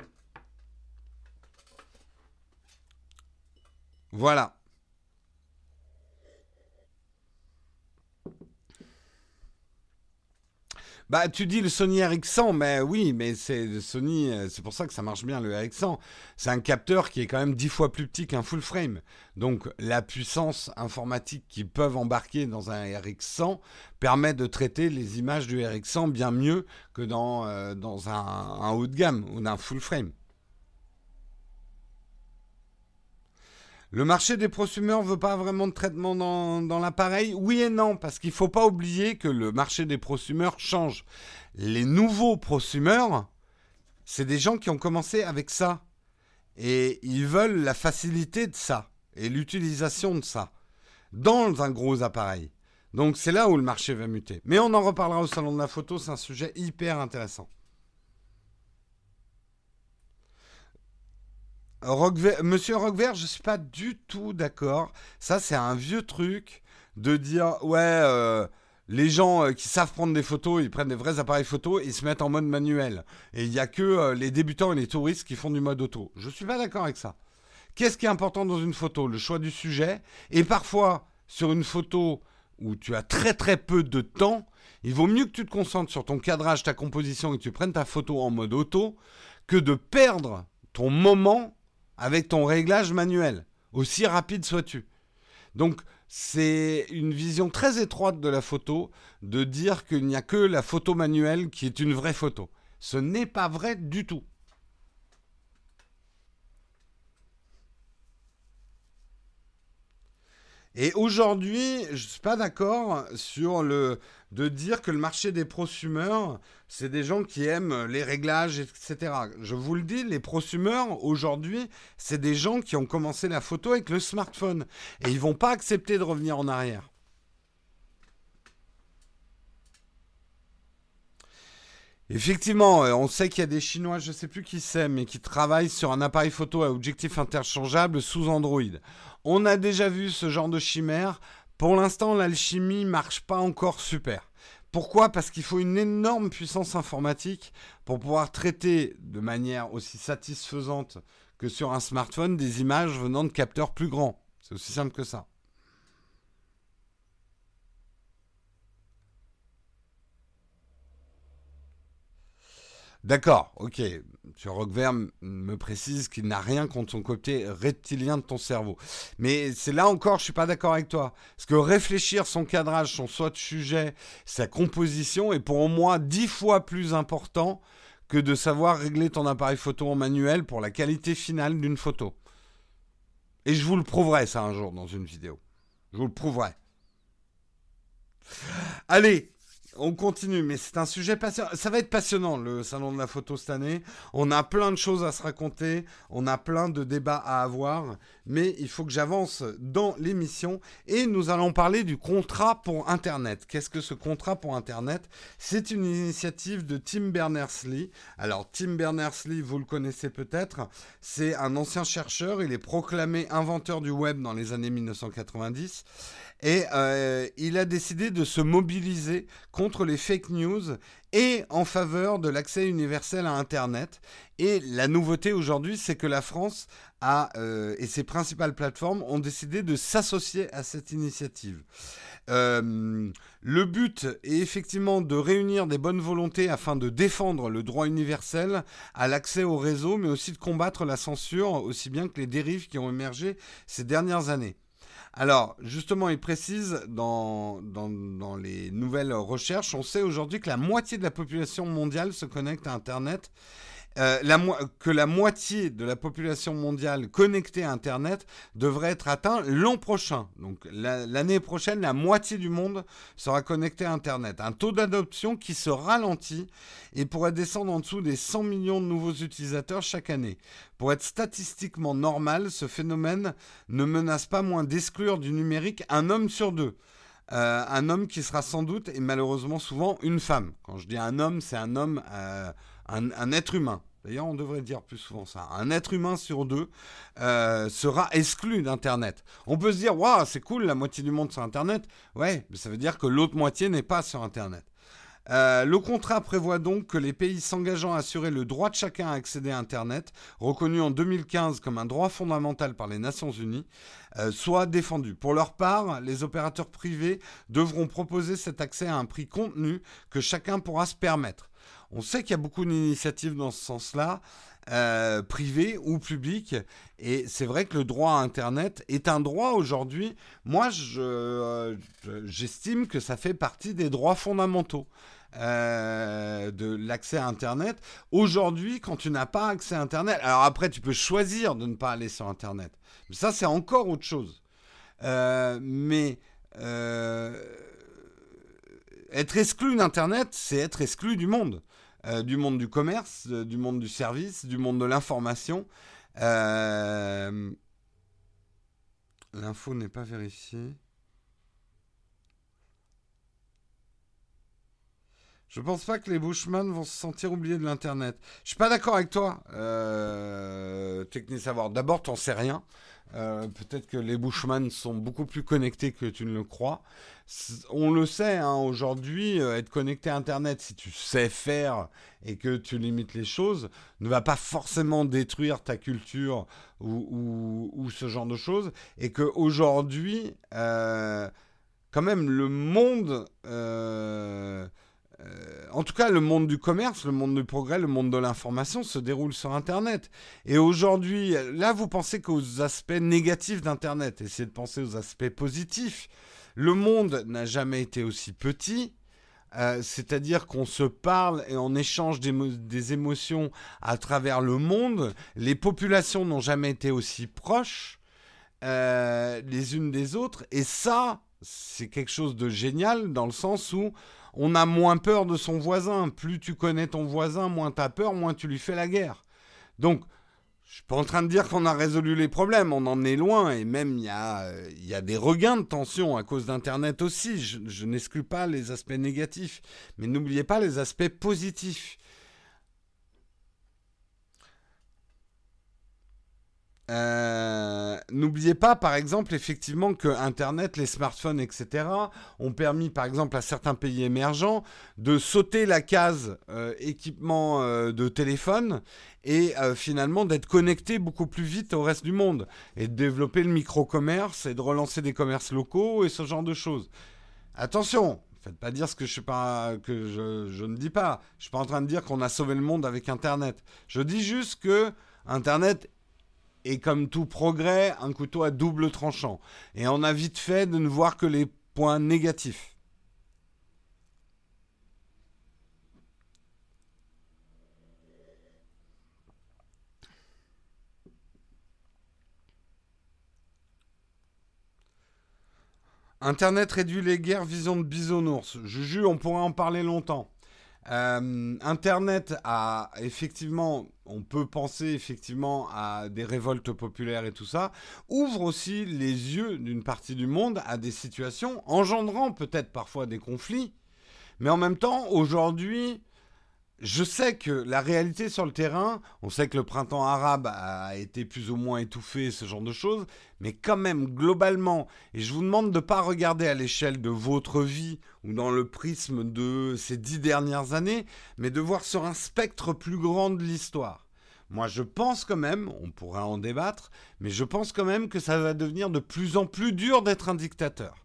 Voilà. Bah, tu dis le Sony RX100, mais oui, mais c'est Sony, euh, c'est pour ça que ça marche bien le RX100. C'est un capteur qui est quand même dix fois plus petit qu'un full frame. Donc la puissance informatique qu'ils peuvent embarquer dans un RX100 permet de traiter les images du RX100 bien mieux que dans, euh, dans un, un haut de gamme ou d'un full frame. Le marché des prosumeurs veut pas vraiment de traitement dans, l'appareil Oui et non, parce qu'il ne faut pas oublier que le marché des prosumeurs change. Les nouveaux prosumeurs, c'est des gens qui ont commencé avec ça. Et ils veulent la facilité de ça et l'utilisation de ça dans un gros appareil. Donc c'est là où le marché va muter. Mais on en reparlera au salon de la photo, c'est un sujet hyper intéressant. Monsieur Roquevert, je ne suis pas du tout d'accord. Ça, c'est un vieux truc de dire ouais, euh, les gens euh, qui savent prendre des photos, ils prennent des vrais appareils photo ils se mettent en mode manuel. Et il n'y a que euh, les débutants et les touristes qui font du mode auto. Je ne suis pas d'accord avec ça. Qu'est-ce qui est important dans une photo? Le choix du sujet. Et parfois, sur une photo, où tu as très très peu de temps, il vaut mieux que tu te concentres sur ton cadrage, ta composition et que tu prennes ta photo en mode auto que de perdre ton moment avec ton réglage manuel, aussi rapide sois-tu. Donc c'est une vision très étroite de la photo de dire qu'il n'y a que la photo manuelle qui est une vraie photo. Ce n'est pas vrai du tout. Et aujourd'hui, je ne suis pas d'accord sur le de dire que le marché des prosumeurs, c'est des gens qui aiment les réglages, etc. Je vous le dis, les prosumeurs, aujourd'hui, c'est des gens qui ont commencé la photo avec le smartphone. Et ils vont pas accepter de revenir en arrière. Effectivement, euh, on sait qu'il y a des Chinois, je ne sais plus qui c'est, mais qui travaillent sur un appareil photo à objectif interchangeable sous Android. On a déjà vu ce genre de chimère. Pour l'instant, l'alchimie marche pas encore super. Pourquoi? Parce qu'il faut une énorme puissance informatique pour pouvoir traiter de manière aussi satisfaisante que sur un smartphone des images venant de capteurs plus grands. C'est aussi simple que ça. D'accord, ok. M. Roquevert me précise qu'il n'a rien contre son côté reptilien de ton cerveau. Mais c'est là encore, je suis pas d'accord avec toi. Parce que réfléchir son cadrage, son soit de sujet, sa composition est pour moi dix fois plus important que de savoir régler ton appareil photo en manuel pour la qualité finale d'une photo. Et je vous le prouverai ça un jour dans une vidéo. Je vous le prouverai. Allez, on continue, mais c'est un sujet passionnant. Ça va être passionnant, le salon de la photo cette année. On a plein de choses à se raconter, on a plein de débats à avoir, mais il faut que j'avance dans l'émission et nous allons parler du contrat pour Internet. Qu'est-ce que ce contrat pour Internet? C'est une initiative de Tim Berners-Lee. Alors, Tim Berners-Lee, vous le connaissez peut-être, c'est un ancien chercheur, il est proclamé inventeur du web dans les années 1990. Et euh, il a décidé de se mobiliser contre les fake news et en faveur de l'accès universel à Internet. Et la nouveauté aujourd'hui, c'est que la France euh, et ses principales plateformes ont décidé de s'associer à cette initiative. Euh, le but est effectivement de réunir des bonnes volontés afin de défendre le droit universel à l'accès au réseau, mais aussi de combattre la censure, aussi bien que les dérives qui ont émergé ces dernières années. Alors, justement, il précise dans, dans, les nouvelles recherches, on sait aujourd'hui que la moitié de la population mondiale se connecte à Internet euh, que la moitié de la population mondiale connectée à Internet devrait être atteint l'an prochain. Donc l'année prochaine, la moitié du monde sera connecté à Internet. Un taux d'adoption qui se ralentit et pourrait descendre en dessous des 100 millions de nouveaux utilisateurs chaque année. Pour être statistiquement normal, ce phénomène ne menace pas moins d'exclure du numérique un homme sur deux. Euh, un homme qui sera sans doute et malheureusement souvent une femme. Quand je dis un homme, c'est un homme... Euh, un, être humain, d'ailleurs on devrait dire plus souvent ça, un être humain sur deux euh, sera exclu d'Internet. On peut se dire, waouh, c'est cool, la moitié du monde sur Internet. Ouais, mais ça veut dire que l'autre moitié n'est pas sur Internet. Euh, le contrat prévoit donc que les pays s'engageant à assurer le droit de chacun à accéder à Internet, reconnu en 2015 comme un droit fondamental par les Nations Unies, euh, soient défendus. Pour leur part, les opérateurs privés devront proposer cet accès à un prix contenu que chacun pourra se permettre. On sait qu'il y a beaucoup d'initiatives dans ce sens-là, euh, privées ou publiques, et c'est vrai que le droit à Internet est un droit aujourd'hui. Moi, euh, j'estime que ça fait partie des droits fondamentaux. Euh, de l'accès à Internet. Aujourd'hui, quand tu n'as pas accès à Internet, alors après, tu peux choisir de ne pas aller sur Internet. Mais ça, c'est encore autre chose. mais être exclu d'Internet, c'est être exclu du monde. Euh, du monde du commerce, euh, du monde du service, du monde de l'information. Euh, l'info n'est pas vérifiée. Je pense pas que les Bushman vont se sentir oubliés de l'Internet. Je suis pas d'accord avec toi, euh, Savoir. D'abord, t'en sais rien. Euh, peut-être que les Bushman sont beaucoup plus connectés que tu ne le crois. On le sait, hein, aujourd'hui, euh, être connecté à Internet, si tu sais faire et que tu limites les choses, ne va pas forcément détruire ta culture ou, ce genre de choses. Et qu'aujourd'hui, euh, quand même le monde, euh, en tout cas le monde du commerce, le monde du progrès, le monde de l'information se déroule sur Internet. Et aujourd'hui, là, vous pensez qu'aux aspects négatifs d'Internet, essayez de penser aux aspects positifs. Le monde n'a jamais été aussi petit. Euh, c'est-à-dire qu'on se parle et on échange des, émotions à travers le monde. Les populations n'ont jamais été aussi proches euh, les unes des autres. Et ça, c'est quelque chose de génial dans le sens où on a moins peur de son voisin. Plus tu connais ton voisin, moins tu as peur, moins tu lui fais la guerre. Donc, je suis pas en train de dire qu'on a résolu les problèmes, on en est loin, et même il y a, des regains de tension à cause d'Internet aussi. Je n'exclus pas les aspects négatifs, mais n'oubliez pas les aspects positifs. Euh, n'oubliez pas, par exemple, effectivement, que Internet, les smartphones, etc., ont permis, par exemple, à certains pays émergents de sauter la case euh, équipement euh, de téléphone et finalement d'être connectés beaucoup plus vite au reste du monde et de développer le micro-commerce et de relancer des commerces locaux et ce genre de choses. Attention, faites pas dire ce que je, ne dis pas. Je suis pas en train de dire qu'on a sauvé le monde avec Internet. Je dis juste que Internet et comme tout progrès, un couteau à double tranchant. Et on a vite fait de ne voir que les points négatifs. Internet réduit les guerres, vision de bisounours. Juju, on pourrait en parler longtemps. Euh, Internet a effectivement, on peut penser effectivement à des révoltes populaires et tout ça, ouvre aussi les yeux d'une partie du monde à des situations engendrant peut-être parfois des conflits, mais en même temps, aujourd'hui, je sais que la réalité sur le terrain, on sait que le printemps arabe a été plus ou moins étouffé, ce genre de choses, mais quand même, globalement, et je vous demande de ne pas regarder à l'échelle de votre vie ou dans le prisme de ces dix dernières années, mais de voir sur un spectre plus grand de l'histoire. Moi, je pense quand même, on pourra en débattre, mais je pense quand même que ça va devenir de plus en plus dur d'être un dictateur.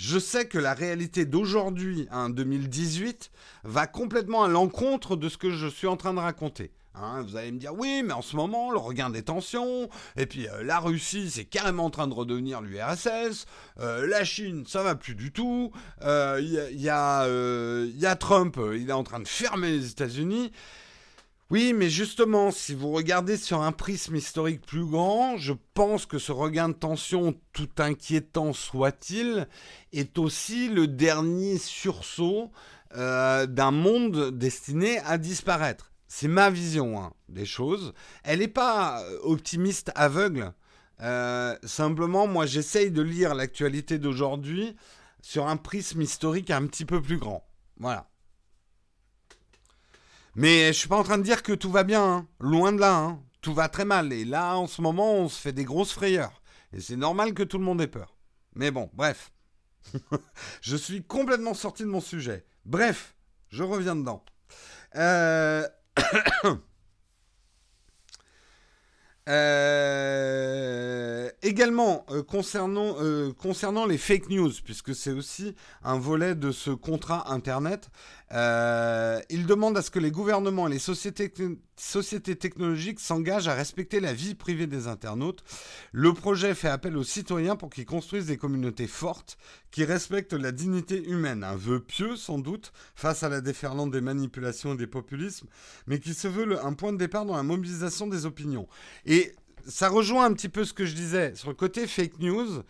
Je sais que la réalité d'aujourd'hui, en 2018, va complètement à l'encontre de ce que je suis en train de raconter. Hein. vous allez me dire, oui, mais en ce moment, le regain des tensions, et puis euh, la Russie, c'est carrément en train de redevenir l'URSS, euh, la Chine, ça va plus du tout, il euh, y, y, a Trump, il est en train de fermer les États-Unis. Oui, mais justement, si vous regardez sur un prisme historique plus grand, je pense que ce regain de tension, tout inquiétant soit-il, est aussi le dernier sursaut euh, d'un monde destiné à disparaître. C'est ma vision hein, des choses. Elle n'est pas euh, optimiste aveugle. Euh, simplement, moi, j'essaye de lire l'actualité d'aujourd'hui sur un prisme historique un petit peu plus grand. Voilà. Mais je suis pas en train de dire que tout va bien, hein. loin de là. Hein. Tout va très mal. Et là, en ce moment, on se fait des grosses frayeurs. Et c'est normal que tout le monde ait peur. Mais bon, bref. je suis complètement sorti de mon sujet. Bref, je reviens dedans. Euh... Euh, également, euh, concernant, concernant les fake news, puisque c'est aussi un volet de ce contrat Internet, il demande à ce que les gouvernements et les sociétés, sociétés technologiques s'engagent à respecter la vie privée des internautes. Le projet fait appel aux citoyens pour qu'ils construisent des communautés fortes qui respectent la dignité humaine. Un vœu pieux, sans doute, face à la déferlante des manipulations et des populismes, mais qui se veut un point de départ dans la mobilisation des opinions. Et ça rejoint un petit peu ce que je disais sur le côté fake news.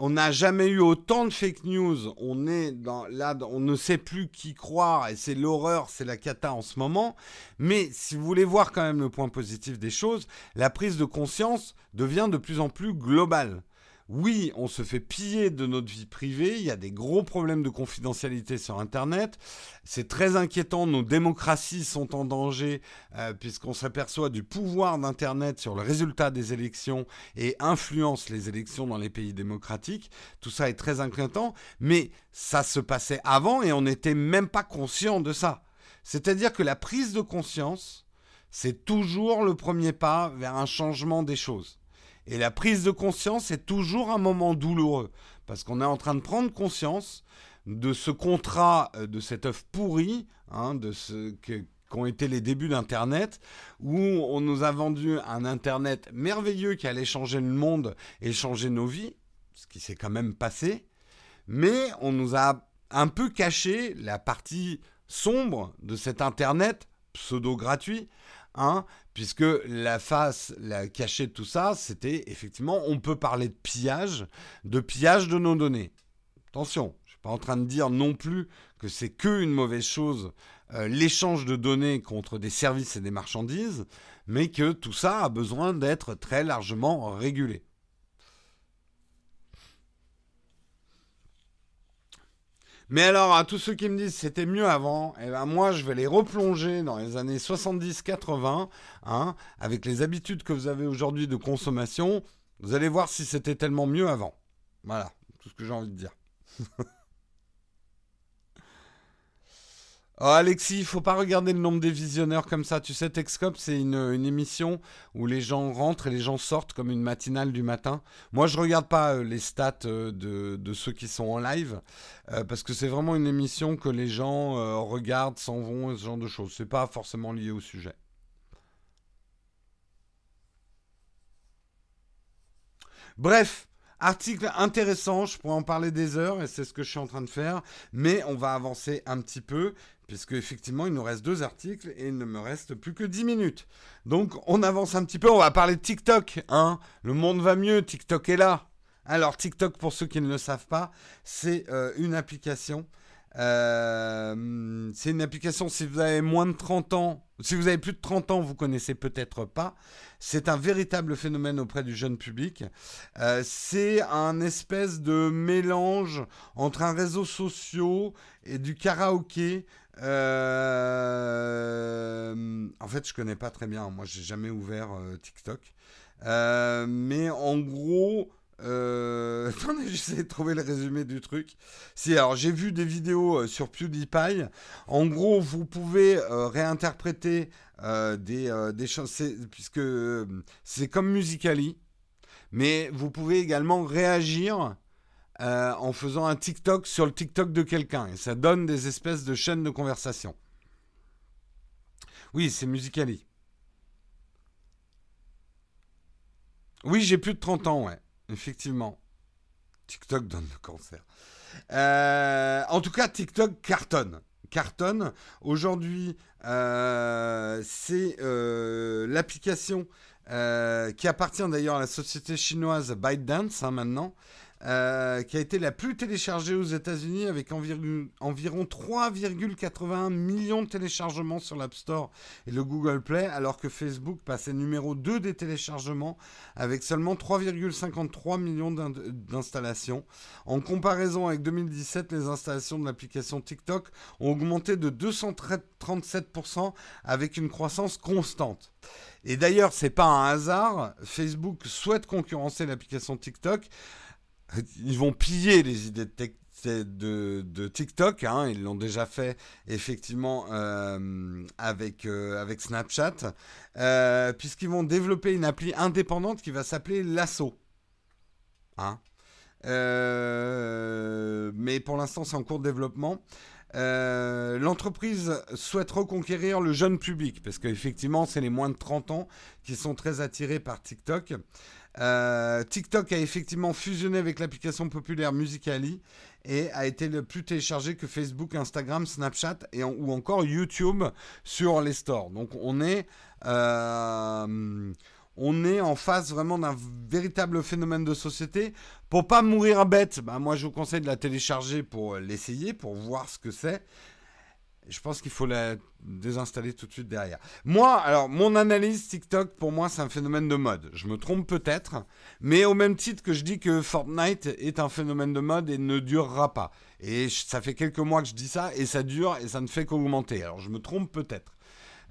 On n'a jamais eu autant de fake news. On est dans là, on ne sait plus qui croire et c'est l'horreur, c'est la cata en ce moment. Mais si vous voulez voir quand même le point positif des choses, la prise de conscience devient de plus en plus globale oui, on se fait piller de notre vie privée, il y a des gros problèmes de confidentialité sur Internet, c'est très inquiétant, nos démocraties sont en danger euh, puisqu'on s'aperçoit du pouvoir d'Internet sur le résultat des élections et influence les élections dans les pays démocratiques. Tout ça est très inquiétant, mais ça se passait avant et on n'était même pas conscient de ça. C'est-à-dire que la prise de conscience, c'est toujours le premier pas vers un changement des choses. Et la prise de conscience est toujours un moment douloureux, parce qu'on est en train de prendre conscience de ce contrat, euh, de cette œuvre pourrie, hein, de ce qu'ont été les débuts d'Internet, où on nous a vendu un Internet merveilleux qui allait changer le monde et changer nos vies, ce qui s'est quand même passé, mais on nous a un peu caché la partie sombre de cet Internet pseudo-gratuit, hein, puisque la face la cachée de tout ça, c'était effectivement, on peut parler de pillage, de pillage de nos données. Attention, je ne suis pas en train de dire non plus que c'est que une mauvaise chose, euh, l'échange de données contre des services et des marchandises, mais que tout ça a besoin d'être très largement régulé. Mais alors, à tous ceux qui me disent c'était mieux avant, eh ben moi, je vais les replonger dans les années 70-80, hein, avec les habitudes que vous avez aujourd'hui de consommation. Vous allez voir si c'était tellement mieux avant. Voilà, tout ce que j'ai envie de dire. Oh Alexis, il faut pas regarder le nombre des visionneurs comme ça. Tu sais, Texcop, c'est une, émission où les gens rentrent et les gens sortent comme une matinale du matin. Moi, je regarde pas euh, les stats euh, de, ceux qui sont en live euh, parce que c'est vraiment une émission que les gens regardent, s'en vont, ce genre de choses. C'est pas forcément lié au sujet. Bref, Article intéressant, je pourrais en parler des heures et c'est ce que je suis en train de faire, mais on va avancer un petit peu puisque effectivement il nous reste deux articles et il ne me reste plus que 10 minutes. Donc on avance un petit peu, on va parler de TikTok, hein. Le monde va mieux, TikTok est là. Alors TikTok, pour ceux qui ne le savent pas, c'est euh, une application euh, c'est une application, si vous avez moins de 30 ans, si vous avez plus de 30 ans, vous connaissez peut-être pas. C'est un véritable phénomène auprès du jeune public. Euh, c'est un espèce de mélange entre un réseau social et du karaoké. Euh, en fait, je connais pas très bien. Moi, j'ai jamais ouvert TikTok. mais en gros, euh, attendez, j'essaie de trouver le résumé du truc. Si, alors j'ai vu des vidéos euh, sur PewDiePie. En gros, vous pouvez euh, réinterpréter des, des chansons, puisque c'est comme Musically, mais vous pouvez également réagir en faisant un TikTok sur le TikTok de quelqu'un. Et ça donne des espèces de chaînes de conversation. Oui, c'est Musically. Oui, j'ai plus de 30 ans, ouais. Effectivement. TikTok donne le cancer. Euh, en tout cas, TikTok cartonne. Cartonne. Aujourd'hui, euh, c'est euh, l'application qui appartient d'ailleurs à la société chinoise ByteDance hein, maintenant, euh, qui a été la plus téléchargée aux États-Unis avec environ, environ 3,81 millions de téléchargements sur l'App Store et le Google Play, alors que Facebook passait numéro 2 des téléchargements avec seulement 3,53 millions d'installations. En comparaison avec 2017, les installations de l'application TikTok ont augmenté de 237% avec une croissance constante. Et d'ailleurs, c'est pas un hasard, Facebook souhaite concurrencer l'application TikTok ils vont piller les idées de, TikTok. Hein. ils l'ont déjà fait effectivement euh, avec, euh, avec Snapchat, euh, puisqu'ils vont développer une appli indépendante qui va s'appeler Lasso. Hein. mais pour l'instant, c'est en cours de développement. L'entreprise souhaite reconquérir le jeune public, parce qu'effectivement, c'est les moins de 30 ans qui sont très attirés par TikTok. Euh, TikTok a effectivement fusionné avec l'application populaire Musically et a été le plus téléchargé que Facebook, Instagram, Snapchat et ou encore YouTube sur les stores. Donc on est, euh, on est en face vraiment d'un véritable phénomène de société. Pour pas mourir bête, bah, moi je vous conseille de la télécharger pour l'essayer, pour voir ce que c'est je pense qu'il faut la désinstaller tout de suite derrière. Moi, alors, mon analyse TikTok, pour moi, c'est un phénomène de mode. Je me trompe peut-être, mais au même titre que je dis que Fortnite est un phénomène de mode et ne durera pas. Et ça fait quelques mois que je dis ça, et ça dure, et ça ne fait qu'augmenter. Alors, je me trompe peut-être.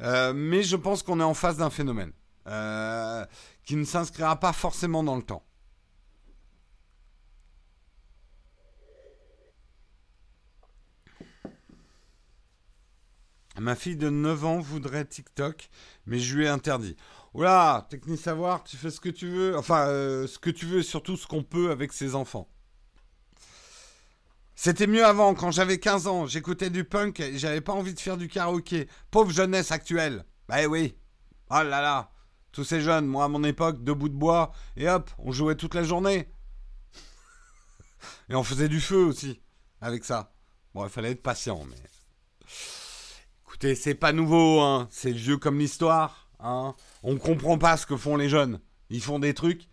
Euh, mais je pense qu'on est en face d'un phénomène euh, qui ne s'inscrira pas forcément dans le temps. Ma fille de 9 ans voudrait TikTok, mais je lui ai interdit. Oula, technique savoir, tu fais ce que tu veux. Enfin, euh, ce que tu veux et surtout ce qu'on peut avec ses enfants. C'était mieux avant, quand j'avais 15 ans, j'écoutais du punk et j'avais pas envie de faire du karaoké. Pauvre jeunesse actuelle. Bah oui. Oh là là. Tous ces jeunes, moi à mon époque, deux bouts de bois, et hop, on jouait toute la journée. et on faisait du feu aussi, avec ça. Bon, il fallait être patient, mais... Écoutez, c'est pas nouveau, hein. C'est vieux comme l'histoire, hein. On comprend pas ce que font les jeunes. Ils font des trucs.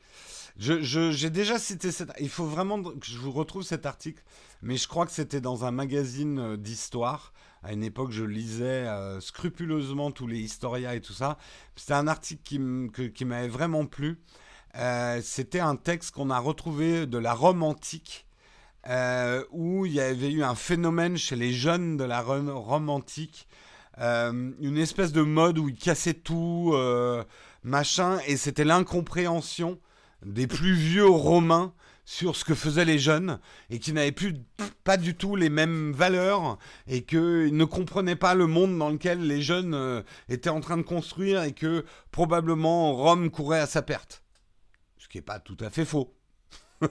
J'ai déjà cité cette... Il faut vraiment que je vous retrouve cet article, mais je crois que c'était dans un magazine euh, d'histoire à une époque, je lisais euh, scrupuleusement tous les historias et tout ça. C'était un article qui, m'avait vraiment plu. Euh, c'était un texte qu'on a retrouvé de la Rome antique, où il y avait eu un phénomène chez les jeunes de la Rome antique, une espèce de mode où ils cassaient tout, machin, et c'était l'incompréhension des plus vieux romains sur ce que faisaient les jeunes et qui n'avaient plus pas du tout les mêmes valeurs et qu'ils ne comprenaient pas le monde dans lequel les jeunes euh, étaient en train de construire et que probablement Rome courait à sa perte. Ce qui n'est pas tout à fait faux.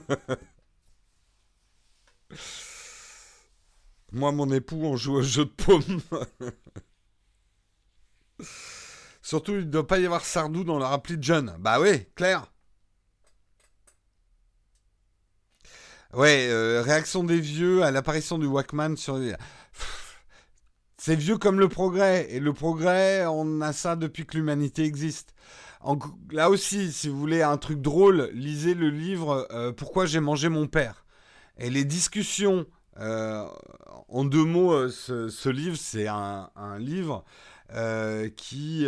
Moi, mon époux, on joue au jeu de paume. Surtout, il ne doit pas y avoir Sardou dans leur appli de jeunes. Bah oui, clair. Ouais, euh, réaction des vieux à l'apparition du Walkman sur C'est vieux comme le progrès. Et le progrès, on a ça depuis que l'humanité existe. là aussi, si vous voulez un truc drôle, lisez le livre euh, Pourquoi j'ai mangé mon père. Et les discussions, euh, en deux mots, ce, livre, c'est un, livre qui,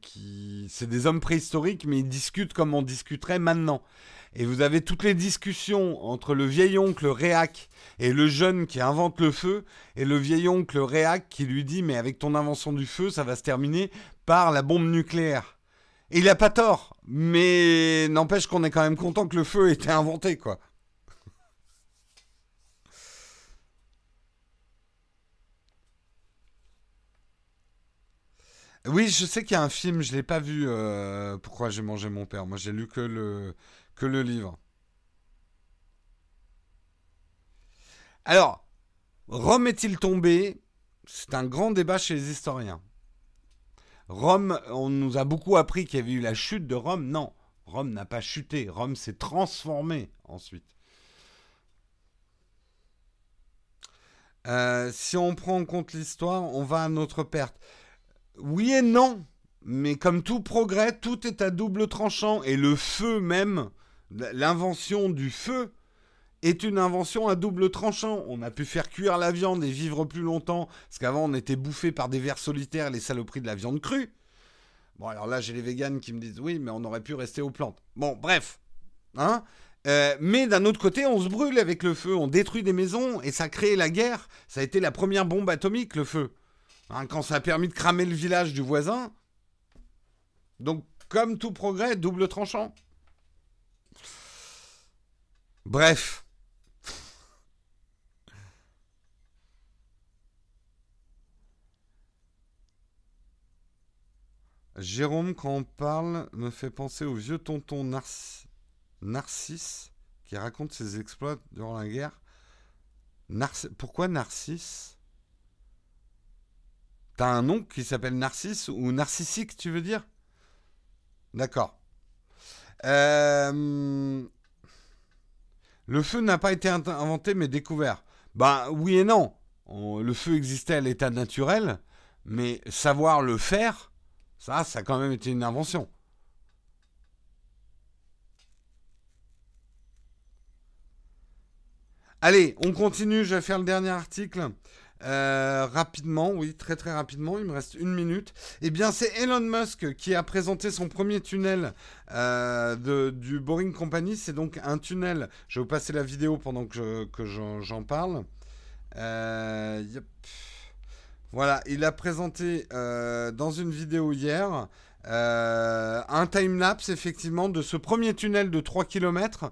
qui c'est des hommes préhistoriques, mais ils discutent comme on discuterait maintenant. Et vous avez toutes les discussions entre le vieil oncle Réac et le jeune qui invente le feu, et le vieil oncle Réac qui lui dit Mais avec ton invention du feu, ça va se terminer par la bombe nucléaire. Et il n'a pas tort, mais n'empêche qu'on est quand même content que le feu ait été inventé, quoi. Oui, je sais qu'il y a un film, je ne l'ai pas vu. Euh, pourquoi j'ai mangé mon père Moi, j'ai lu que le, livre. Alors, Rome est-il tombé? C'est un grand débat chez les historiens. Rome, on nous a beaucoup appris qu'il y avait eu la chute de Rome. Non, Rome n'a pas chuté. Rome s'est transformé ensuite. Euh, si on prend en compte l'histoire, on va à notre perte. Oui et non, mais comme tout progrès, tout est à double tranchant. Et le feu même l'invention du feu est une invention à double tranchant. On a pu faire cuire la viande et vivre plus longtemps, parce qu'avant on était bouffé par des vers solitaires, les saloperies de la viande crue. Bon, alors là, j'ai les véganes qui me disent oui, mais on aurait pu rester aux plantes. Bon, bref. Hein euh, mais d'un autre côté, on se brûle avec le feu, on détruit des maisons et ça crée la guerre. Ça a été la première bombe atomique, le feu. Hein, quand ça a permis de cramer le village du voisin. Donc, comme tout progrès, double tranchant. Bref. Jérôme, quand on parle, me fait penser au vieux tonton Narcisse qui raconte ses exploits durant la guerre. Pourquoi Narcisse? T'as un nom qui s'appelle Narcisse ou Narcissique, tu veux dire? D'accord. Euh... Le feu n'a pas été inventé mais découvert. Bah oui et non. le feu existait à l'état naturel, mais savoir le faire, ça, ça a quand même été une invention. Allez, on continue, je vais faire le dernier article. Euh, rapidement, oui, très très rapidement, il me reste une minute. Eh bien, c'est Elon Musk qui a présenté son premier tunnel euh, de, du Boring Company. C'est donc un tunnel. Je vais vous passer la vidéo pendant que, j'en parle. Euh, Voilà, il a présenté dans une vidéo hier un time-lapse, effectivement, de ce premier tunnel de 3 km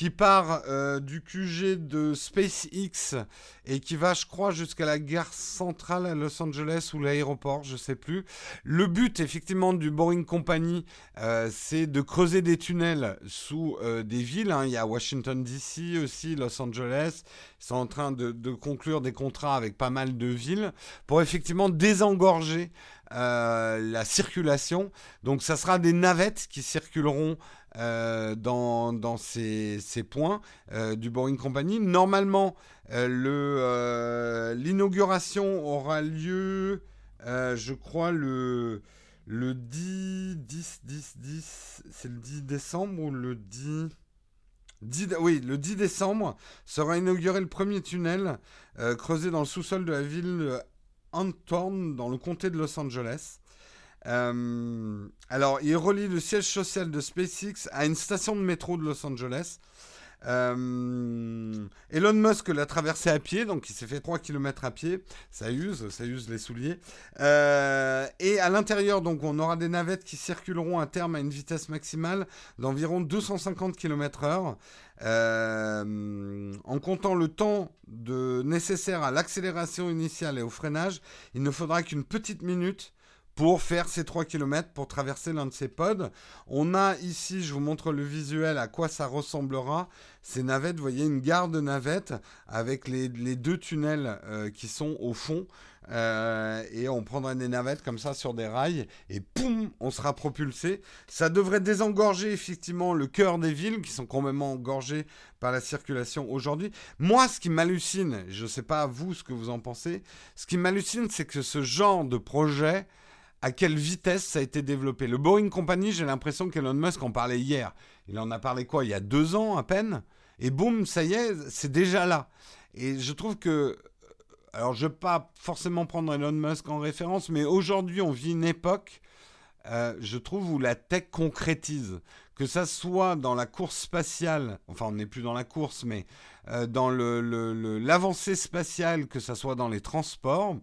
qui part euh, du QG de SpaceX et qui va, je crois, jusqu'à la gare centrale à Los Angeles ou l'aéroport, je sais plus. Le but, effectivement, du Boring Company, euh, c'est de creuser des tunnels sous des villes. Hein. Il y a Washington DC aussi, Los Angeles. Ils sont en train de, conclure des contrats avec pas mal de villes pour effectivement désengorger euh, la circulation. Donc ça sera des navettes qui circuleront euh, dans, ces, points euh, du Boring Company. Normalement, l'inauguration aura lieu, je crois, le, le 10, 10, 10, 10, c'est le 10 décembre ou le 10... 10, oui, le 10 décembre sera inauguré le premier tunnel creusé dans le sous-sol de la ville Antorn, dans le comté de Los Angeles. Euh, alors, il relie le siège social de SpaceX à une station de métro de Los Angeles. Euh, Elon Musk l'a traversé à pied, donc il s'est fait 3 km à pied. Ça use, ça use les souliers. Euh, et à l'intérieur, donc, on aura des navettes qui circuleront à terme à une vitesse maximale d'environ 250 km/h. En comptant le temps nécessaire à l'accélération initiale et au freinage, il ne faudra qu'une petite minute pour faire ces 3 km pour traverser l'un de ces pods. On a ici, je vous montre le visuel à quoi ça ressemblera. Ces navettes, vous voyez une gare de navettes avec les, deux tunnels euh, qui sont au fond. Euh, et on prendra des navettes comme ça sur des rails et poum, on sera propulsé. Ça devrait désengorger effectivement le cœur des villes qui sont complètement engorgées par la circulation aujourd'hui. Moi, ce qui m'hallucine, je ne sais pas vous ce que vous en pensez, ce qui m'hallucine, c'est que ce genre de projet à quelle vitesse ça a été développé. Le Boring Company, j'ai l'impression qu'Elon Musk en parlait hier. Il en a parlé quoi Il y a deux ans à peine Et boum, ça y est, c'est déjà là. Et je trouve que... Alors, je ne vais pas forcément prendre Elon Musk en référence, mais aujourd'hui, on vit une époque, euh, je trouve, où la tech concrétise. Que ça soit dans la course spatiale, enfin, on n'est plus dans la course, mais euh, dans l'avancée le, spatiale, que ça soit dans les transports.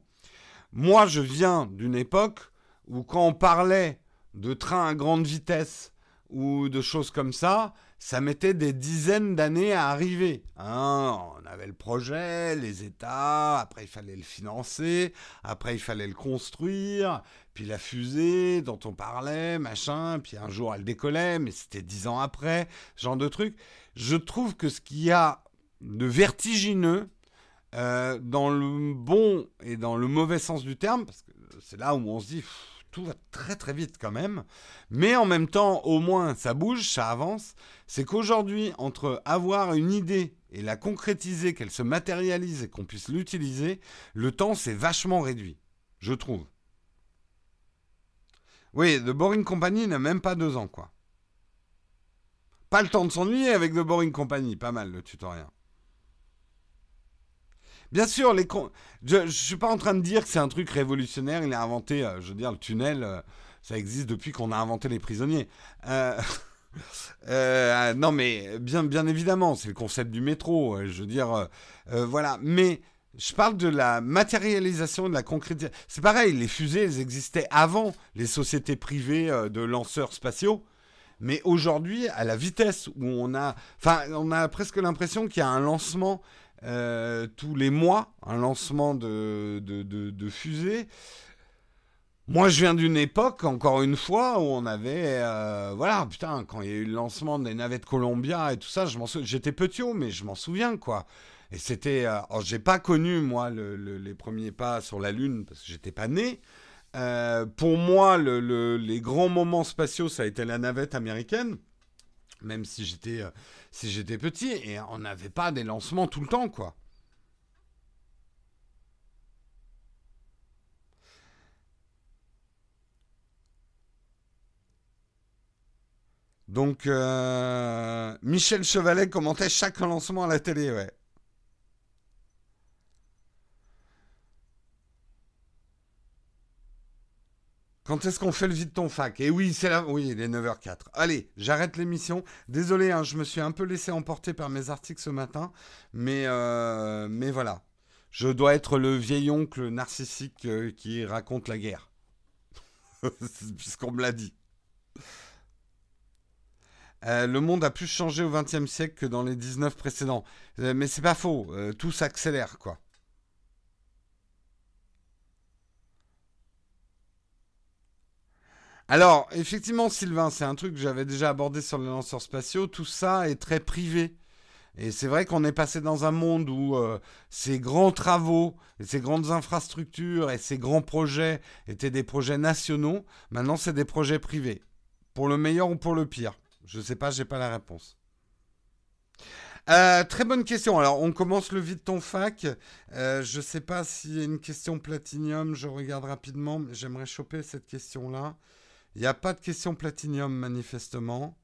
Moi, je viens d'une époque où quand on parlait de trains à grande vitesse ou de choses comme ça, ça mettait des dizaines d'années à arriver. Hein. on avait le projet, les États, après il fallait le financer, après il fallait le construire, puis la fusée dont on parlait, machin, puis un jour elle décollait, mais c'était dix ans après, genre de truc. Je trouve que ce qu'il y a de vertigineux, euh, dans le bon et dans le mauvais sens du terme, parce que c'est là où on se dit tout va très très vite quand même. Mais en même temps, au moins, ça bouge, ça avance. C'est qu'aujourd'hui, entre avoir une idée et la concrétiser, qu'elle se matérialise et qu'on puisse l'utiliser, le temps s'est vachement réduit, je trouve. Oui, The Boring Company n'a même pas deux ans, quoi. Pas le temps de s'ennuyer avec The Boring Company, pas mal le tutoriel. Bien sûr, les je ne suis pas en train de dire que c'est un truc révolutionnaire. Il a inventé, euh, je veux dire, le tunnel, euh, ça existe depuis qu'on a inventé les prisonniers. Euh, non, mais bien, bien évidemment, c'est le concept du métro. je veux dire, voilà. Mais je parle de la matérialisation, de la concrétisation. C'est pareil, les fusées, elles existaient avant les sociétés privées de lanceurs spatiaux. Mais aujourd'hui, à la vitesse où on a, enfin, on a presque l'impression qu'il y a un lancement euh, tous les mois, un lancement de, de, de, fusée. Moi, je viens d'une époque, encore une fois, où on avait, euh, voilà, putain, quand il y a eu le lancement des navettes Columbia et tout ça, je m'en j'étais mais je m'en souviens, quoi. Et c'était, euh, j'ai pas connu moi les premiers pas sur la Lune parce que j'étais pas né. pour moi, les grands moments spatiaux, ça a été la navette américaine même si j'étais euh, si j'étais petit et on n'avait pas des lancements tout le temps quoi. Donc euh, Michel Chevalet commentait chaque lancement à la télé, ouais. Quand est-ce qu'on fait le vide ton fac? Et oui, c'est là. Oui, il est 9h04. Allez, j'arrête l'émission. Désolé, hein, je me suis un peu laissé emporter par mes articles ce matin. Mais, euh, mais voilà. Je dois être le vieil oncle narcissique euh, qui raconte la guerre. puisqu'on me l'a dit. Euh, le monde a plus changé au XXe siècle que dans les 19 précédents. Mais c'est pas faux, tout s'accélère, quoi. Alors, effectivement, Sylvain, c'est un truc que j'avais déjà abordé sur les lanceurs spatiaux. Tout ça est très privé. Et c'est vrai qu'on est passé dans un monde où ces grands travaux, ces grandes infrastructures et ces grands projets étaient des projets nationaux. Maintenant, c'est des projets privés. Pour le meilleur ou pour le pire. Je ne sais pas, j'ai pas la réponse. Euh, très bonne question. Alors, on commence le vide ton fac. Euh, je ne sais pas s'il y a une question platinium. Je regarde rapidement. J'aimerais choper cette question-là. Il n'y a pas de question platinium, manifestement.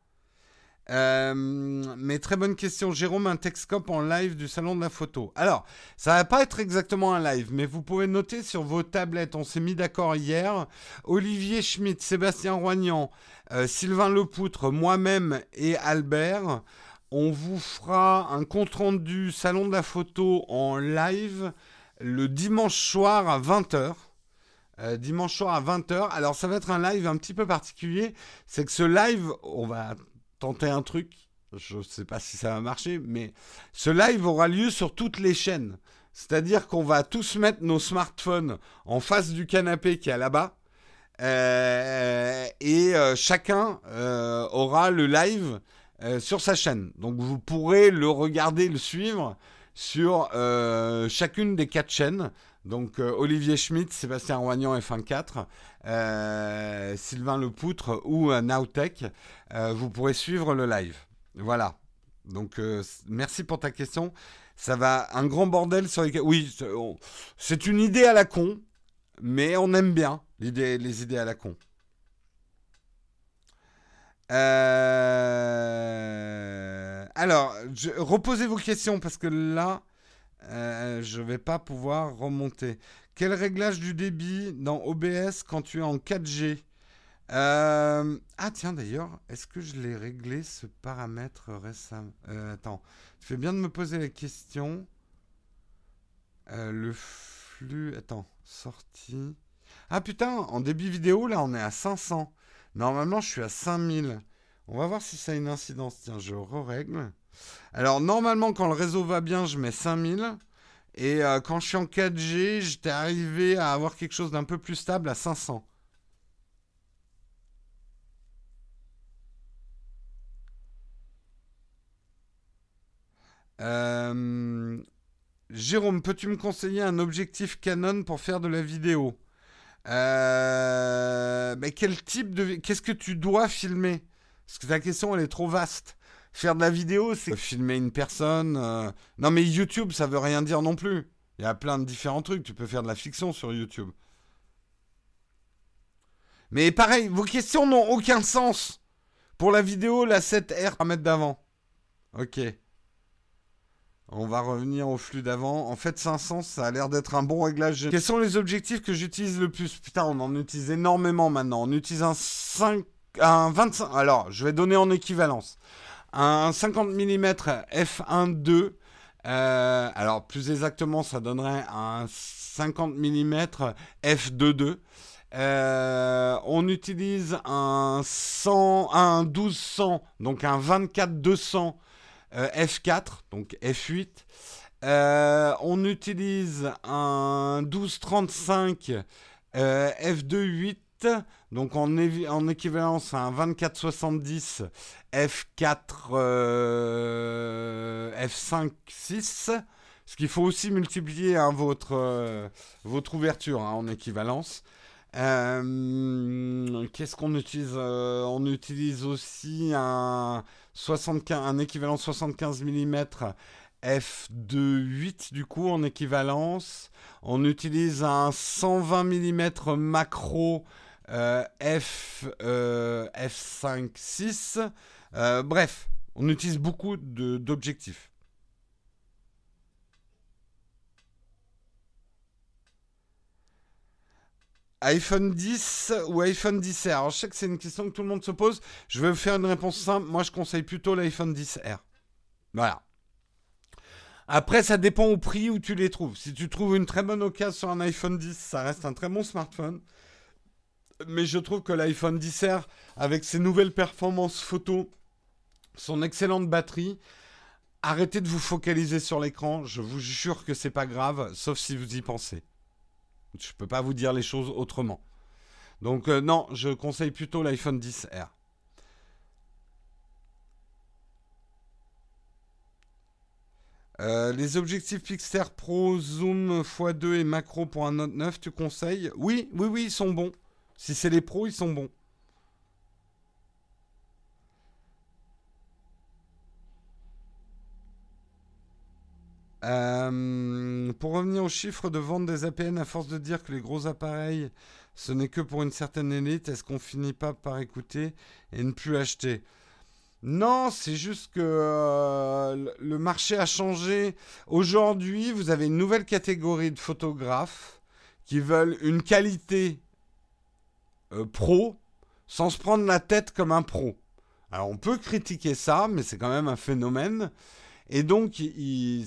Euh, mais très bonne question. Jérôme, un Texcope en live du salon de la photo. Alors, ça va pas être exactement un live, mais vous pouvez noter sur vos tablettes, on s'est mis d'accord hier, Olivier Schmitt, Sébastien Roignan, euh, Sylvain Lepoutre, moi-même et Albert, on vous fera un compte-rendu salon de la photo en live le dimanche soir à 20h. Euh, dimanche soir à 20h. Alors ça va être un live un petit peu particulier. C'est que ce live, on va tenter un truc. Je ne sais pas si ça va marcher, mais ce live aura lieu sur toutes les chaînes. C'est-à-dire qu'on va tous mettre nos smartphones en face du canapé qui est là-bas. Euh, et euh, chacun aura le live sur sa chaîne. Donc vous pourrez le regarder, le suivre sur chacune des quatre chaînes. Donc Olivier Schmitt, Sébastien Roignan F1.4, euh, Sylvain Lepoutre ou euh, Nowtech, euh, vous pourrez suivre le live. Voilà. Donc merci pour ta question. Ça va un grand bordel sur les. Oui, c'est une idée à la con, mais on aime bien les idées à la con. Alors, reposez vos questions parce que là, je ne vais pas pouvoir remonter. Quel réglage du débit dans OBS quand tu es en 4G euh, Ah tiens d'ailleurs, est-ce que je l'ai réglé ce paramètre récemment euh, Attends, tu fais bien de me poser la question. Euh, le flux, attends, sortie. Ah putain, en débit vidéo là on est à 500. Normalement je suis à 5000. On va voir si ça a une incidence. Tiens, je re-règle. Alors normalement quand le réseau va bien je mets 5000. Et euh, quand je suis en 4G, j'étais arrivé à avoir quelque chose d'un peu plus stable à 500. Euh, Jérôme, peux-tu me conseiller un objectif Canon pour faire de la vidéo? Euh, Mais quel type de... Qu'est-ce que tu dois filmer? Parce que ta question, elle est trop vaste. Faire de la vidéo, c'est filmer une personne. Euh. Non, mais YouTube, ça veut rien dire non plus. Il y a plein de différents trucs. Tu peux faire de la fiction sur YouTube. Mais pareil, vos questions n'ont aucun sens. Pour la vidéo, la 7R à mettre d'avant. Ok. On va revenir au flux d'avant. En fait, 500, ça a l'air d'être un bon réglage. Quels sont les objectifs que j'utilise le plus? Putain, on en utilise énormément maintenant. On utilise un 5, un 25. Alors, je vais donner en équivalence un 50 mm f1.2. Euh, alors plus exactement, ça donnerait un 50 mm f2.2. Euh, on utilise un 100, un 1200, donc un 24-200 euh, f4, donc f8. Euh, on utilise un 1235 f2.8 donc en, en équivalence à un 2470 F4 F5 6. Ce qu'il faut aussi multiplier hein, votre, euh, ouverture hein, en équivalence. Euh, qu'est-ce qu'on utilise euh, On utilise aussi un, 75, un équivalent 75 mm f2.8 du coup en équivalence. On utilise un 120 mm macro F, euh, F5, 6. Euh, bref, on utilise beaucoup d'objectifs. iPhone 10 ou iPhone 10R Alors, je sais que c'est une question que tout le monde se pose. Je vais vous faire une réponse simple. Moi, je conseille plutôt l'iPhone 10R. Voilà. Après, ça dépend au prix où tu les trouves. Si tu trouves une très bonne occasion sur un iPhone 10, ça reste un très bon smartphone. Mais je trouve que l'iPhone 10R, avec ses nouvelles performances photo, son excellente batterie, arrêtez de vous focaliser sur l'écran. Je vous jure que c'est pas grave, sauf si vous y pensez. Je peux pas vous dire les choses autrement. Donc euh, non, je conseille plutôt l'iPhone 10R. Euh, les objectifs Pixar Pro, Zoom x2 et macro pour un Note 9, tu conseilles? Oui, oui, oui, ils sont bons. Si c'est les pros, ils sont bons. Euh, pour revenir aux chiffres de vente des APN, à force de dire que les gros appareils, ce n'est que pour une certaine élite, est-ce qu'on finit pas par écouter et ne plus acheter? Non, c'est juste que euh, le marché a changé. Aujourd'hui, vous avez une nouvelle catégorie de photographes qui veulent une qualité euh, pro sans se prendre la tête comme un pro. Alors on peut critiquer ça, mais c'est quand même un phénomène. Et donc,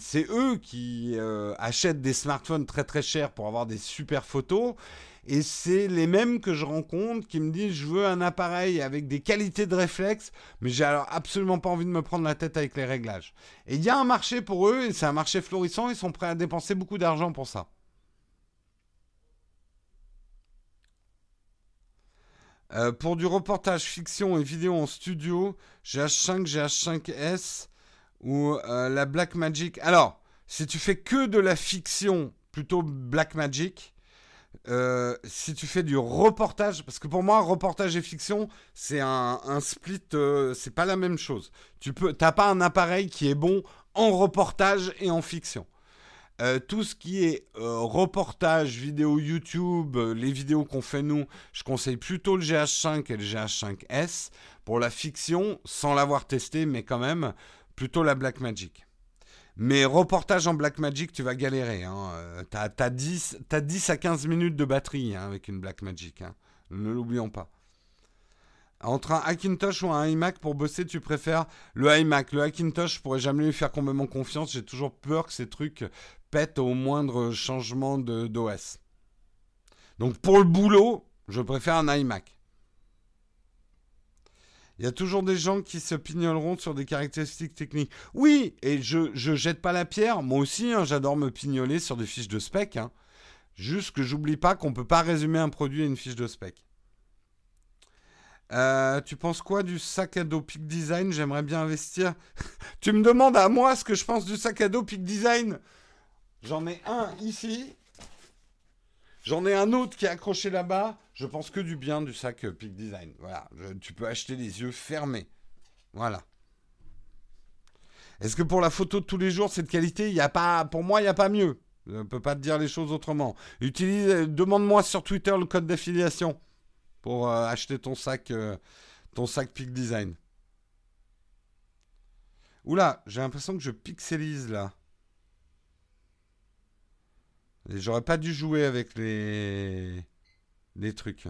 c'est eux qui euh, achètent des smartphones très très chers pour avoir des super photos. Et c'est les mêmes que je rencontre qui me disent je veux un appareil avec des qualités de réflexe, mais j'ai alors absolument pas envie de me prendre la tête avec les réglages. Et il y a un marché pour eux, et c'est un marché florissant, ils sont prêts à dépenser beaucoup d'argent pour ça. Euh, pour du reportage fiction et vidéo en studio, GH5, GH5S ou euh, la Black Magic. Alors, si tu fais que de la fiction, plutôt Black Magic. Euh, si tu fais du reportage, parce que pour moi, reportage et fiction, c'est un, split, c'est pas la même chose. Tu peux, t'as pas un appareil qui est bon en reportage et en fiction. Euh, tout ce qui est euh, reportage, vidéo YouTube, euh, les vidéos qu'on fait nous, je conseille plutôt le GH5 et le GH5S. Pour la fiction, sans l'avoir testé, mais quand même, plutôt la Blackmagic. Mais reportage en Blackmagic, tu vas galérer. Hein. T'as as 10, 10, à 15 minutes de batterie hein, avec une Blackmagic. Hein. Ne l'oublions pas. Entre un Hackintosh ou un iMac pour bosser, tu préfères le iMac. Le Hackintosh, je pourrais jamais lui faire complètement confiance. J'ai toujours peur que ces trucs au moindre changement d'OS. Donc pour le boulot, je préfère un iMac. Il y a toujours des gens qui se pignoleront sur des caractéristiques techniques. Oui, et je ne jette pas la pierre. Moi aussi, hein, j'adore me pignoler sur des fiches de spec. Hein. Juste que j'oublie pas qu'on ne peut pas résumer un produit à une fiche de spec. Euh, tu penses quoi du sac à dos Peak Design? J'aimerais bien investir. tu me demandes à moi ce que je pense du sac à dos Peak Design? J'en ai un ici. J'en ai un autre qui est accroché là-bas. Je pense que du bien du sac euh, Peak Design. Voilà. tu peux acheter les yeux fermés. Voilà. Est-ce que pour la photo de tous les jours, cette qualité, il a pas, pour moi, il n'y a pas mieux? Je ne peux pas te dire les choses autrement. Utilise, euh, demande-moi sur Twitter le code d'affiliation pour euh, acheter ton sac, ton sac Peak Design. Oula, j'ai l'impression que je pixelise là. J'aurais pas dû jouer avec les, trucs.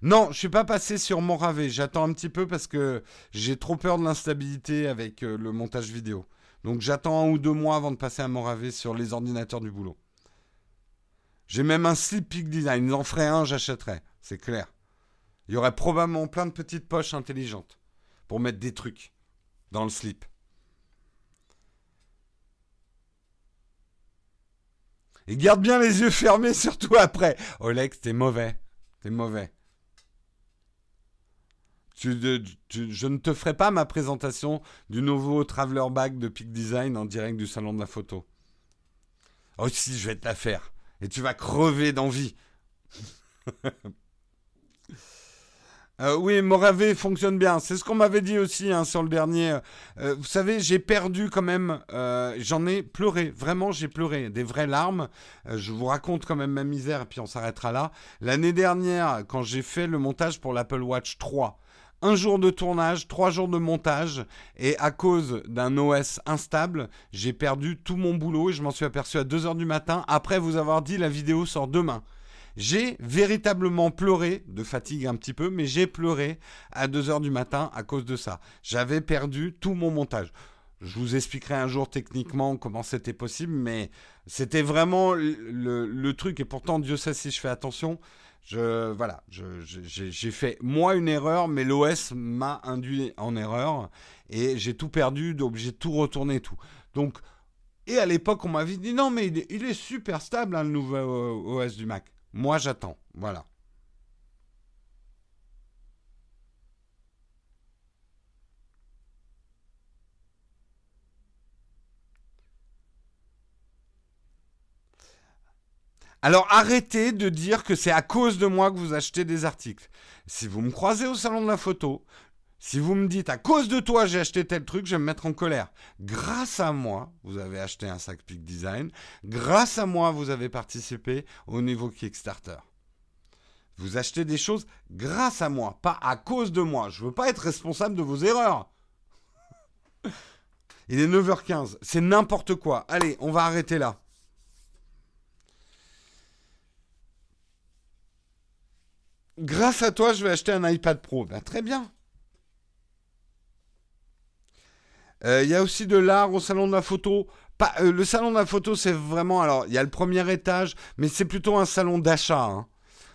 Non, je suis pas passé sur Morave. J'attends un petit peu parce que j'ai trop peur de l'instabilité avec euh, le montage vidéo. Donc j'attends un ou deux mois avant de passer à Morave sur les ordinateurs du boulot. J'ai même un slip Peak Design. Ils en feraient un, j'achèterais. C'est clair. Il y aurait probablement plein de petites poches intelligentes pour mettre des trucs dans le slip. Et garde bien les yeux fermés, surtout après. Olex, t'es mauvais. T'es mauvais. je ne te ferai pas ma présentation du nouveau Traveler Bag de Peak Design en direct du salon de la photo. Oh si, je vais te la faire. Et tu vas crever d'envie. Euh, oui, Morave fonctionne bien. C'est ce qu'on m'avait dit aussi hein, sur le dernier. Euh, vous savez, j'ai perdu quand même. Euh, j'en ai pleuré. Vraiment, j'ai pleuré. Des vraies larmes. je vous raconte quand même ma misère et puis on s'arrêtera là. L'année dernière, quand j'ai fait le montage pour l'Apple Watch 3, un jour de tournage, trois jours de montage, et à cause d'un OS instable, j'ai perdu tout mon boulot et je m'en suis aperçu à 2h du matin après vous avoir dit la vidéo sort demain. J'ai véritablement pleuré, de fatigue un petit peu, mais j'ai pleuré à 2h du matin à cause de ça. J'avais perdu tout mon montage. Je vous expliquerai un jour techniquement comment c'était possible, mais c'était vraiment le, truc, et pourtant Dieu sait si je fais attention, Je, voilà, j'ai fait moi une erreur, mais l'OS m'a induit en erreur et j'ai tout perdu, donc j'ai tout retourné tout. Donc, et à l'époque, on m'avait dit non, mais il est, super stable, hein, le nouveau OS du Mac. Moi, j'attends. Voilà. Alors arrêtez de dire que c'est à cause de moi que vous achetez des articles. Si vous me croisez au salon de la photo, si vous me dites à cause de toi j'ai acheté tel truc, je vais me mettre en colère. Grâce à moi, vous avez acheté un sac Peak Design. Grâce à moi, vous avez participé au niveau Kickstarter. Vous achetez des choses grâce à moi, pas à cause de moi. Je ne veux pas être responsable de vos erreurs. Il est 9h15, c'est n'importe quoi. Allez, on va arrêter là. grâce à toi, je vais acheter un iPad Pro. Ben, très bien. Euh, il y a aussi de l'art au salon de la photo. Euh, le salon de la photo, c'est vraiment. Alors, il y a le premier étage, mais c'est plutôt un salon d'achat. Hein.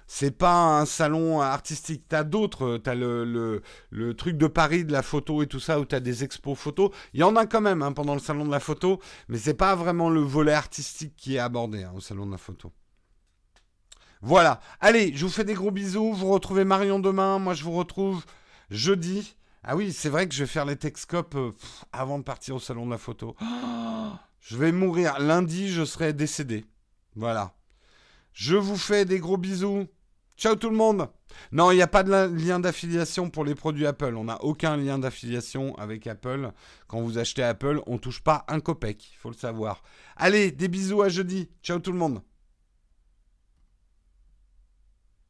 C'est pas un salon artistique. T'as d'autres. T'as le, le, le, truc de Paris de la photo et tout ça, où t'as des expos photos. Il y en a quand même hein, pendant le salon de la photo, mais c'est pas vraiment le volet artistique qui est abordé hein, au salon de la photo. Voilà. Allez, je vous fais des gros bisous. Vous retrouvez Marion demain. Moi, je vous retrouve jeudi. Ah oui, c'est vrai que je vais faire les Texcopes euh, avant de partir au salon de la photo. je vais mourir. Lundi, je serai décédé. Voilà. Je vous fais des gros bisous. Ciao tout le monde. Non, il n'y a pas de lien d'affiliation pour les produits Apple. On n'a aucun lien d'affiliation avec Apple. Quand vous achetez Apple, on ne touche pas un copec. Il faut le savoir. Allez, des bisous à jeudi. Ciao tout le monde.